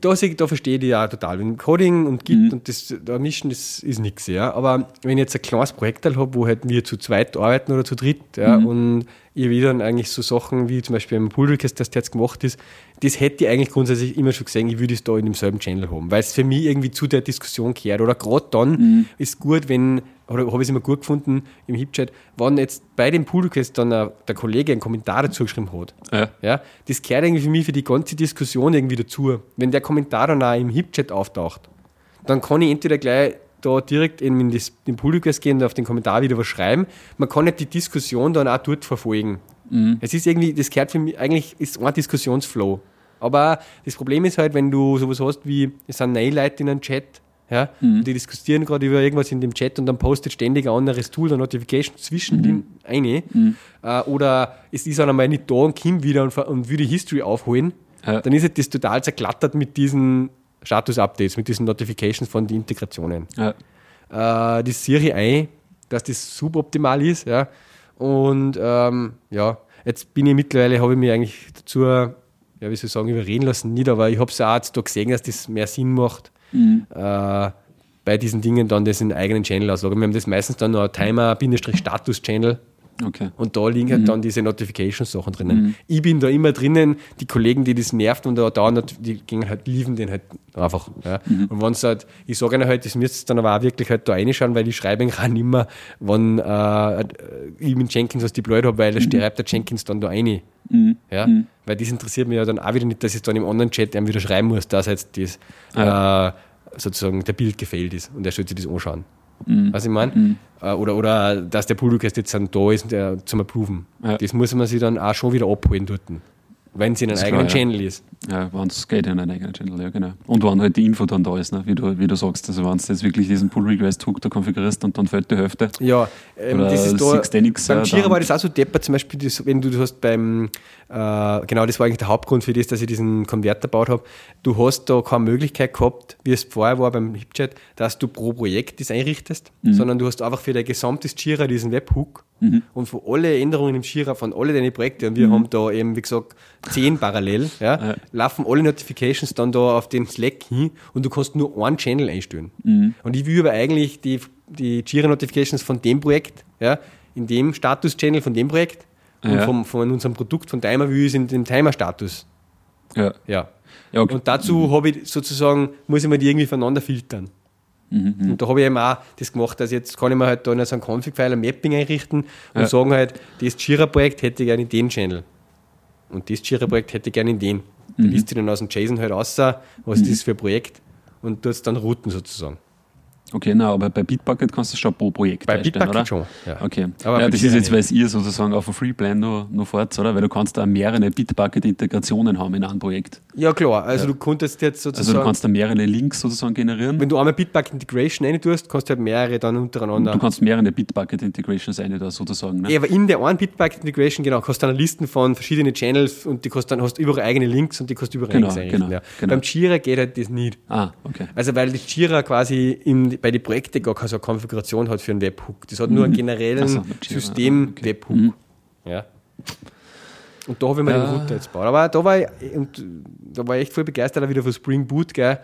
da, da verstehe ich ja total. Wenn Coding und Git Mhm. und das da mischen, das ist nichts, ja. Aber wenn ich jetzt ein kleines Projekt habe, wo halt wir zu zweit arbeiten oder zu dritt, ja, Mhm. und ich will dann eigentlich so Sachen wie zum Beispiel im Pull Request, das jetzt gemacht ist, das hätte ich eigentlich grundsätzlich immer schon gesehen, ich würde es da in demselben Channel haben, weil es für mich irgendwie zu der Diskussion gehört. Oder gerade dann Mhm. ist gut, wenn, oder habe ich es immer gut gefunden im Hipchat, wenn jetzt bei dem Pull Request dann ein, der Kollege einen Kommentar dazu geschrieben hat. Ja. Ja, das gehört irgendwie für mich für die ganze Diskussion irgendwie dazu. Wenn der Kommentar dann auch im Hip-Chat auftaucht, dann kann ich entweder gleich da direkt in den, das- den Request gehen und auf den Kommentar wieder was schreiben. Man kann nicht die Diskussion dann auch dort verfolgen. Es ist irgendwie, das gehört für mich, eigentlich ist ein Diskussionsflow. Aber das Problem ist halt, wenn du sowas hast wie, es sind neue Leute in einem Chat, ja, und die diskutieren gerade über irgendwas in dem Chat und dann postet ständig ein anderes Tool, eine Notification zwischen den eine. Äh, oder es ist dann einmal nicht da und kommt wieder und, und will die History aufholen. Ja. Dann ist halt das total zerklattert mit diesen Status-Updates, mit diesen Notifications von den Integrationen Ja. äh, sehe ich ein, dass das suboptimal ist. Ja. Und ähm, ja, jetzt bin ich mittlerweile, habe ich mich eigentlich dazu, ja, wie soll ich sagen, überreden lassen, nicht, aber ich habe es auch jetzt da gesehen, dass das mehr Sinn macht, äh, bei diesen Dingen dann das in eigenen Channel auslagern. Wir haben das meistens dann noch Timer-Status-Channel Okay. und da liegen halt dann diese Notification-Sachen drinnen. Ich bin da immer drinnen, die Kollegen, die das nervt und da dauernd, die gehen halt, liefen den halt einfach. Ja. Und wenn halt, ich sage ihnen halt, das müsst ihr dann aber auch wirklich halt da reinschauen, weil ich schreibe ihnen *laughs* auch nicht mehr, wenn äh, ich mit Jenkins was deployed habe, weil da schreibt der Jenkins dann da rein. Ja. Weil das interessiert mich ja dann auch wieder nicht, dass ich dann im anderen Chat einem wieder schreiben muss, dass jetzt das äh, sozusagen der Bild gefällt ist und er sollte sich das anschauen. Was ich meine? Äh, Oder, oder dass der Request jetzt dann da ist und der, zum Approven. Ja. Das muss man sich dann auch schon wieder abholen dort. Wenn es in einem eigenen klar, ja. Channel ist. Ja, wenn es geht in einen eigenen Channel, ja genau. Und wenn halt die Info dann da ist, ne? wie, du, wie du sagst, also wenn du jetzt wirklich diesen Pull-Request-Hook da konfigurierst und dann fällt die Hälfte. Ja, ähm, das ist da, Sixtenix, beim äh, Jira war das auch so deppert, zum Beispiel, das, wenn du, du hast beim, äh, genau das war eigentlich der Hauptgrund für das, dass ich diesen Konverter gebaut habe. Du hast da keine Möglichkeit gehabt, wie es vorher war beim HipChat, dass du pro Projekt das einrichtest, Mhm. sondern du hast einfach für dein gesamtes Jira diesen Webhook Mhm. und für alle Änderungen im Jira von alle deine Projekte, und wir haben da eben, wie gesagt, zehn parallel, ja, Ja. laufen alle Notifications dann da auf den Slack hin und du kannst nur einen Channel einstellen. Mhm. Und ich will aber eigentlich die, die Jira-Notifications von dem Projekt, ja, in dem Status-Channel von dem Projekt und Ja. vom, von unserem Produkt, von Timer, ich es in den Timer-Status. Ja. Ja. Ja, okay. Und dazu habe ich sozusagen, muss ich mir die irgendwie voneinander filtern. Mhm, Und da habe ich eben auch das gemacht, dass jetzt kann ich mir halt da in so einem Config-File ein Mapping einrichten und Ja. sagen halt, das Jira-Projekt hätte ich gerne in den Channel. Und das Jira-Projekt hätte ich gerne in den. Da Mhm. liest du dann aus dem JSON halt raus, was ist das für ein Projekt und tust dann routen sozusagen. Okay, na, aber bei Bitbucket kannst du schon pro Projekt Bei einstellen, Bitbucket oder? schon, ja. Okay. Aber ja, das ist jetzt, weil ihr sozusagen auf dem Freeplan noch, noch fahrt, oder? Weil du kannst da mehrere Bitbucket-Integrationen haben in einem Projekt. Ja klar, also du konntest jetzt Also sozusagen, du kannst da mehrere Links sozusagen generieren. wenn du einmal Bitbucket Integration rein tust, kannst du halt mehrere dann untereinander. Du kannst mehrere Bitbucket-Integrations eine da sozusagen. Ne? Ja, aber in der einen Bitbucket Integration, genau, hast du dann Listen von verschiedenen Channels und die kannst dann hast überall eigene Links und die kannst du überall Genau, Links genau, ja. genau. Beim Jira geht halt das nicht. Ah, okay. Also weil die Jira quasi im, bei den Projekten gar keine so Konfiguration hat für einen Webhook. Das hat nur einen generellen Ach so, System-Webhook. Mhm. Ja. Und da habe ich mir Ja. den Router jetzt gebaut. Aber da war ich, und da war ich echt voll begeistert wieder von Spring Boot, gell?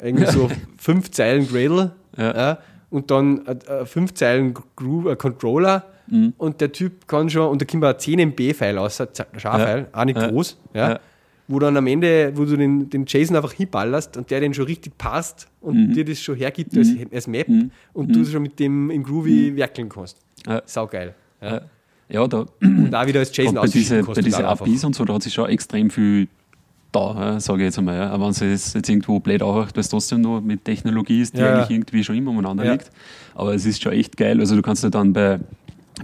Irgendwie so *laughs* fünf Zeilen Gradle Mhm. Ja. ja. und dann äh, äh, fünf Zeilen Groove, äh, Controller Mhm. und der Typ kann schon, und da kommt ein 10 MB-File aus, ein Schar-File, auch nicht groß, ja. Wo dann am Ende, wo du den, den JSON einfach hinballerst und der den schon richtig passt und dir das schon hergibt als, als Map und du schon mit dem im Groovy werkeln kannst. Ja. Saugeil. Ja. Ja, da Und auch wieder als Und bei diesen diese. APIs und so, da hat sich schon extrem viel da, ja, sage ich jetzt einmal. Ja. Aber wenn es jetzt, jetzt irgendwo blöd anhört, weil es trotzdem noch mit Technologie ist, die Ja, eigentlich irgendwie schon immer umeinander liegt. Aber es ist schon echt geil. Also du kannst ja dann bei,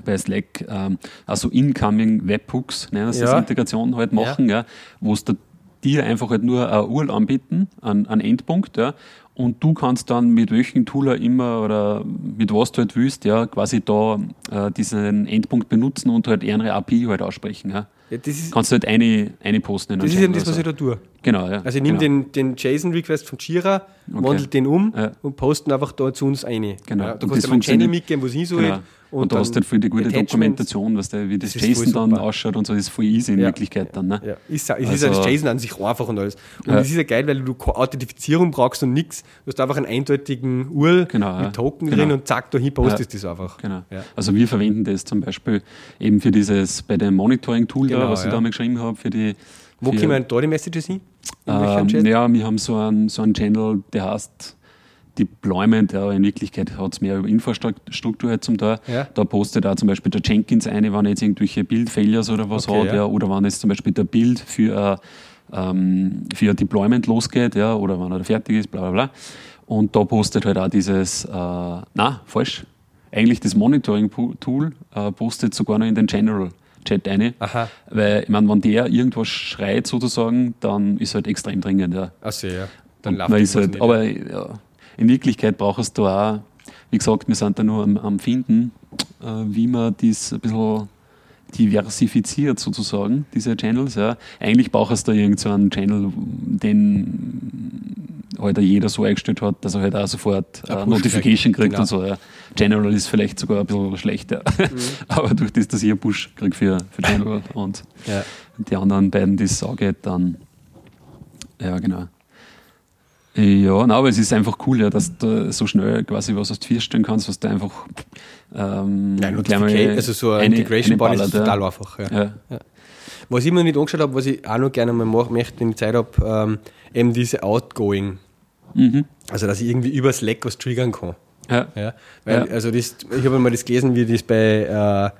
bei Slack ähm, also Incoming Webhooks, nennen sie Ja. das, Integration halt machen, ja. wo du dir einfach halt nur ein URL anbieten, einen, einen Endpunkt, ja, und du kannst dann mit welchem Tool auch immer oder mit was du halt willst, ja, quasi da äh, diesen Endpunkt benutzen und halt eher eine API halt aussprechen. Ja. Ja, das ist, Kannst du halt eine, eine posten in das ist eben das, was ich da tue. Genau, ja. Also ich nehme genau. den, den JSON-Request von Jira, Okay. wandle den um Ja. und posten einfach da zu uns eine. Genau. Ja, du das kannst einem Channel funktioniert- mitgeben, wo es hin soll. Genau. Und, du hast halt voll die gute. Dokumentation, was der, wie das, Das JSON dann ausschaut und so, das ist voll easy in Ja. Wirklichkeit dann. Ne? Ja, ist, es ist Also- ja das JSON an sich einfach und alles. Und das ist ja geil, weil du keine Authentifizierung brauchst und nichts. Du hast einfach einen eindeutigen URL Genau, mit Token Genau. drin und zack, dahin postest du das einfach. Genau. Also wir verwenden das zum Beispiel eben für dieses, bei dem Monitoring-Tool Genau, da, was ich da mal geschrieben habe, für die Wo für, kommen da die Messages hin? Ähm? Ja, wir haben so einen, so einen Channel, der heißt Deployment, ja, in Wirklichkeit hat es mehr über Infrastruktur halt zum Teil. Ja. Da postet auch zum Beispiel der Jenkins eine, wenn jetzt irgendwelche Build-Failures oder was Okay, hat, ja. ja. oder wenn jetzt zum Beispiel der Build für, äh, ähm, für ein Deployment losgeht, ja, oder wenn er fertig ist, bla bla bla. Und da postet halt auch dieses, äh, na, falsch, eigentlich das Monitoring-Tool äh, postet sogar noch in den General-Chat eine. Aha. Weil, ich meine, wenn der irgendwas schreit sozusagen, dann ist halt extrem dringend, ja. Achso, ja. Dann läuft halt, aber ja, in Wirklichkeit brauchst du auch, wie gesagt, wir sind da nur am, am Finden, äh, wie man das ein bisschen diversifiziert sozusagen, diese Channels. Ja. Eigentlich brauchst du da irgend so einen Channel, den halt jeder so eingestellt hat, dass er halt auch sofort äh, Notification kriegt, kriegt und so. Ja. General ist vielleicht sogar ein bisschen schlechter, *laughs* aber durch das, dass ich einen Push kriege für, für General und ja. die anderen beiden, die es saugeht, dann. Ja, genau. Ja, nein, aber es ist einfach cool, ja, dass du so schnell quasi was aus dir stellen kannst, was du einfach. Ähm, Nein, Notification, also so eine Integration Body ist total einfach. Ja. Ja. Ja. Was ich mir nicht angeschaut habe, was ich auch noch gerne mal machen möchte, wenn ich Zeit habe, ähm, eben diese Outgoing. Mhm. Also, dass ich irgendwie über Slack was triggern kann. Ja. Ja, weil, Ja. also das, ich habe mal das gelesen, wie das bei, äh,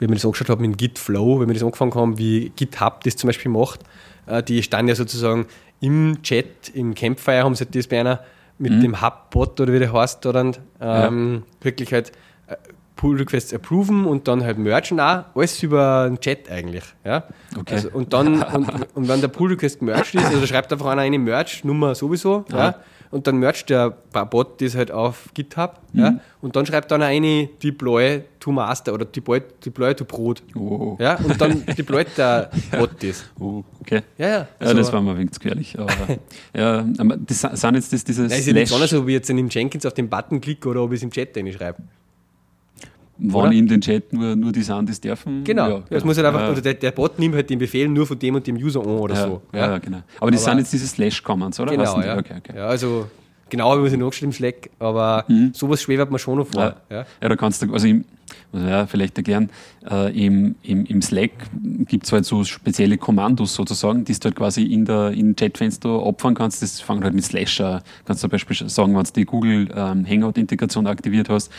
wie wir das angeschaut haben mit Git Flow, wenn wir das angefangen haben, wie GitHub das zum Beispiel macht. Äh, die standen ja sozusagen im Chat, im Campfire haben sie das bei einer mit dem Hubbot oder wie der heißt, da dann ähm, wirklich halt äh, Pull Requests approven und dann halt mergen auch, alles über den Chat eigentlich. Ja? Okay. Also, und dann, und, und wenn der Pull Request gemerged ist, also schreibt einfach einer eine Merge-Nummer sowieso, ja. Und dann mercht der Bot das halt auf GitHub, ja, und dann schreibt dann eine Deploy to Master oder Deploy, Deploy to Brot. Oh. Ja, und dann deployt der *laughs* Bot das. Oh, okay. Ja, ja. Ja, Also- das war mir ein wenig gefährlich. Aber, *laughs* ja, aber das sind jetzt das, dieses Nein, ist ja nicht anders, ob ich jetzt in dem Jenkins auf den Button klicke oder ob ich es im Chat reinschreibe. Wann oder? in den Chat nur, nur die sind, die es dürfen. Genau. Ja, das muss halt einfach, ja. oder der, der Bot nimmt halt den Befehl nur von dem und dem User an oder ja, so. Ja, ja, genau. Aber das Aber- sind jetzt diese Slash-Comments, oder? Genau, die? ja. Okay, okay. ja. Also, genau habe ich mir nicht angeschrieben im Slack, aber sowas schwebert mir schon noch vor. Ja. Ja. Ja, da kannst du, also im, muss ja vielleicht erklären, äh, im, im, im Slack gibt es halt so spezielle Kommandos sozusagen, die du halt quasi in der in Chatfenster abfahren kannst. Das fängt halt mit Slash an. Kannst du zum Beispiel sagen, wenn du die Google ähm, Hangout-Integration aktiviert hast,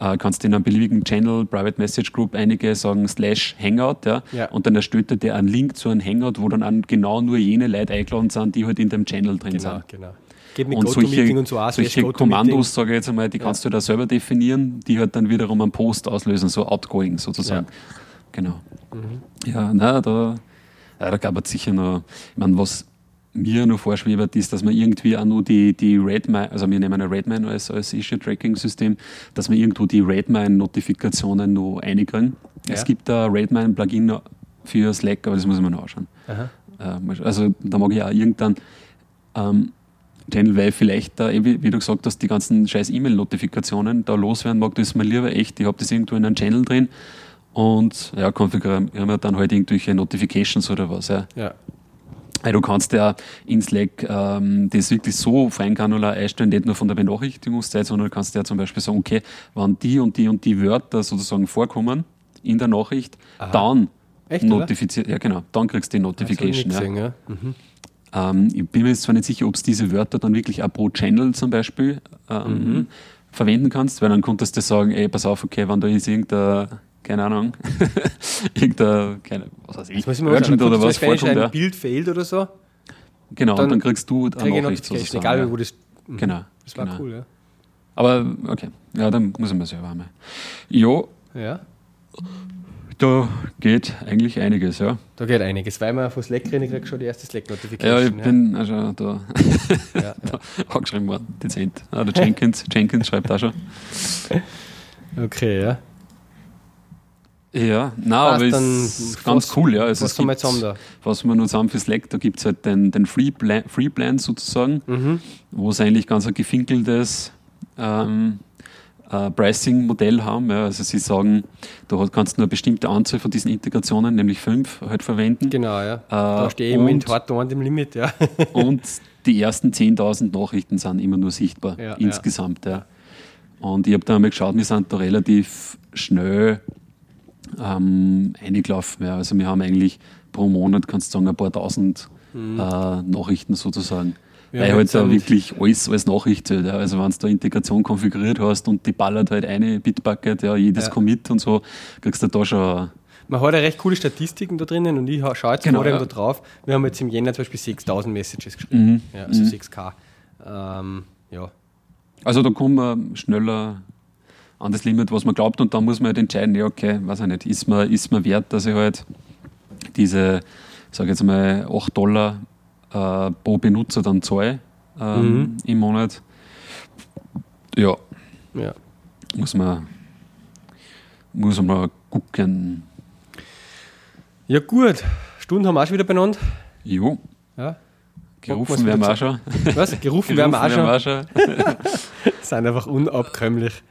äh, kannst du in einem beliebigen Channel, Private Message Group einige sagen Slash Hangout, ja, Ja. und dann erstellt er dir einen Link zu einem Hangout, wo dann an genau nur jene Leute eingeladen sind, die halt in dem Channel drin Genau, sind. genau. Geht mit Und GoToMeeting solche, und so auch, solche. Kommandos, sage ich jetzt einmal, die kannst du da selber definieren, die halt dann wiederum einen Post auslösen, so outgoing sozusagen. Genau. Ja, na, da, ja, da gab es sicher noch, ich meine, was mir noch vorschwebt, ist, dass man irgendwie auch nur die, die Redmine, also wir nehmen eine Redmine als, als Issue-Tracking-System, dass wir irgendwo die Redmine-Notifikationen noch einkriegen. Ja. Es gibt da Redmine-Plugin für Slack, aber das muss ich mir noch anschauen. Aha. Äh. Also da mag ich auch irgendwann ähm, Channel, weil vielleicht da, eh, wie, du gesagt hast, die ganzen scheiß E-Mail-Notifikationen da loswerden mag, das ist mir lieber echt, ich habe das irgendwo in einem Channel drin und ja, konfigurieren wir dann halt irgendwelche Notifications oder was. Ja. Ja. Weil du kannst ja in Slack ähm, das wirklich so feingranular einstellen, nicht nur von der Benachrichtigungszeit, sondern du kannst ja zum Beispiel sagen, okay, wenn die und die und die Wörter sozusagen vorkommen in der Nachricht, dann Echt, oder? notifiziert, ja genau, dann kriegst du die Notification. Ich Ja. gesehen, ja. Ähm, ich bin mir jetzt zwar nicht sicher, ob du diese Wörter dann wirklich auch pro Channel zum Beispiel ähm, Mhm. verwenden kannst, weil dann konntest du sagen, ey, pass auf, okay, wenn da ist irgendein, keine Ahnung, *laughs* irgendein, keine, was weiß ich, ich. Urgent oder was Beispiel, wenn vorkommt, ein ja. Bild fehlt oder so, Genau, dann dann kriegst du eine kriege ich Nachricht sozusagen. egal ja. wo das. Genau. Das war genau. cool, ja. Aber okay, ja, dann muss ich mal selber einmal. Ja, Ja. Da geht eigentlich einiges, ja. Da geht einiges, weil wir von Slack reden, ich krieg schon die erste Slack-Notification. Ja, ich bin auch schon da, ja, *laughs* ja. da angeschrieben worden, dezent. Ah, der Jenkins, *laughs* Jenkins schreibt auch schon. Okay, ja. Ja, nein, aber es ist ganz cool, ja. Also was es gibt, haben da? was wir noch zusammen für Slack, da gibt es halt den, den Free, Plan, Free Plan sozusagen, Mhm. wo sie eigentlich ganz ein gefinkeltes ähm, äh, Pricing-Modell haben. Ja. Also sie sagen, du kannst nur eine bestimmte Anzahl von diesen Integrationen, nämlich fünf, halt verwenden. Genau, ja. da Äh, stehe ich eben in hart an dem Limit, ja. *laughs* Und die ersten 10.000 Nachrichten sind immer nur sichtbar, Ja, insgesamt. Ja. Und ich habe da einmal geschaut, wir sind da relativ schnell ähm, eingelaufen. Ja. Also wir haben eigentlich pro Monat, kannst du sagen, ein paar tausend äh, Nachrichten sozusagen. Mhm. Ja, Weil halt da wirklich alles als Nachricht zählt. Ja. Also wenn du da Integration konfiguriert hast und die ballert halt eine Bitbucket, ja, jedes Ja. Commit und so, kriegst du da schon Man hat ja recht coole Statistiken da drinnen und ich ha- schaue jetzt Genau, gerade ja. da drauf. Wir haben jetzt im Jänner zum Beispiel 6000 Messages geschrieben. Mhm. Ja, also 6K. Ähm, ja. Also da kommt man schneller an das Limit, was man glaubt, und dann muss man halt entscheiden, ja, okay, weiß ich nicht, ist mir, ist mir wert, dass ich halt diese, sage jetzt mal, 8 Dollar äh, pro Benutzer dann zahle ähm, Mhm. im Monat. Ja, ja. muss man, muss man mal gucken. Ja, gut. Stunden haben wir auch schon wieder benannt. Jo, Ja. gerufen werden wir auch schon. *laughs* Was? Gerufen werden wir auch schon. werden wir auch schon. *laughs* *laughs* Sind einfach unabkömmlich.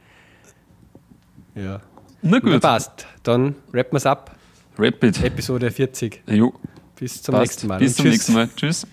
Ja. Na Na, gut, passt. Dann rappen wir es ab. Rapid. Episode 40. Jo, Bis zum passt. nächsten Mal. Bis Und zum tschüss. nächsten Mal. Tschüss.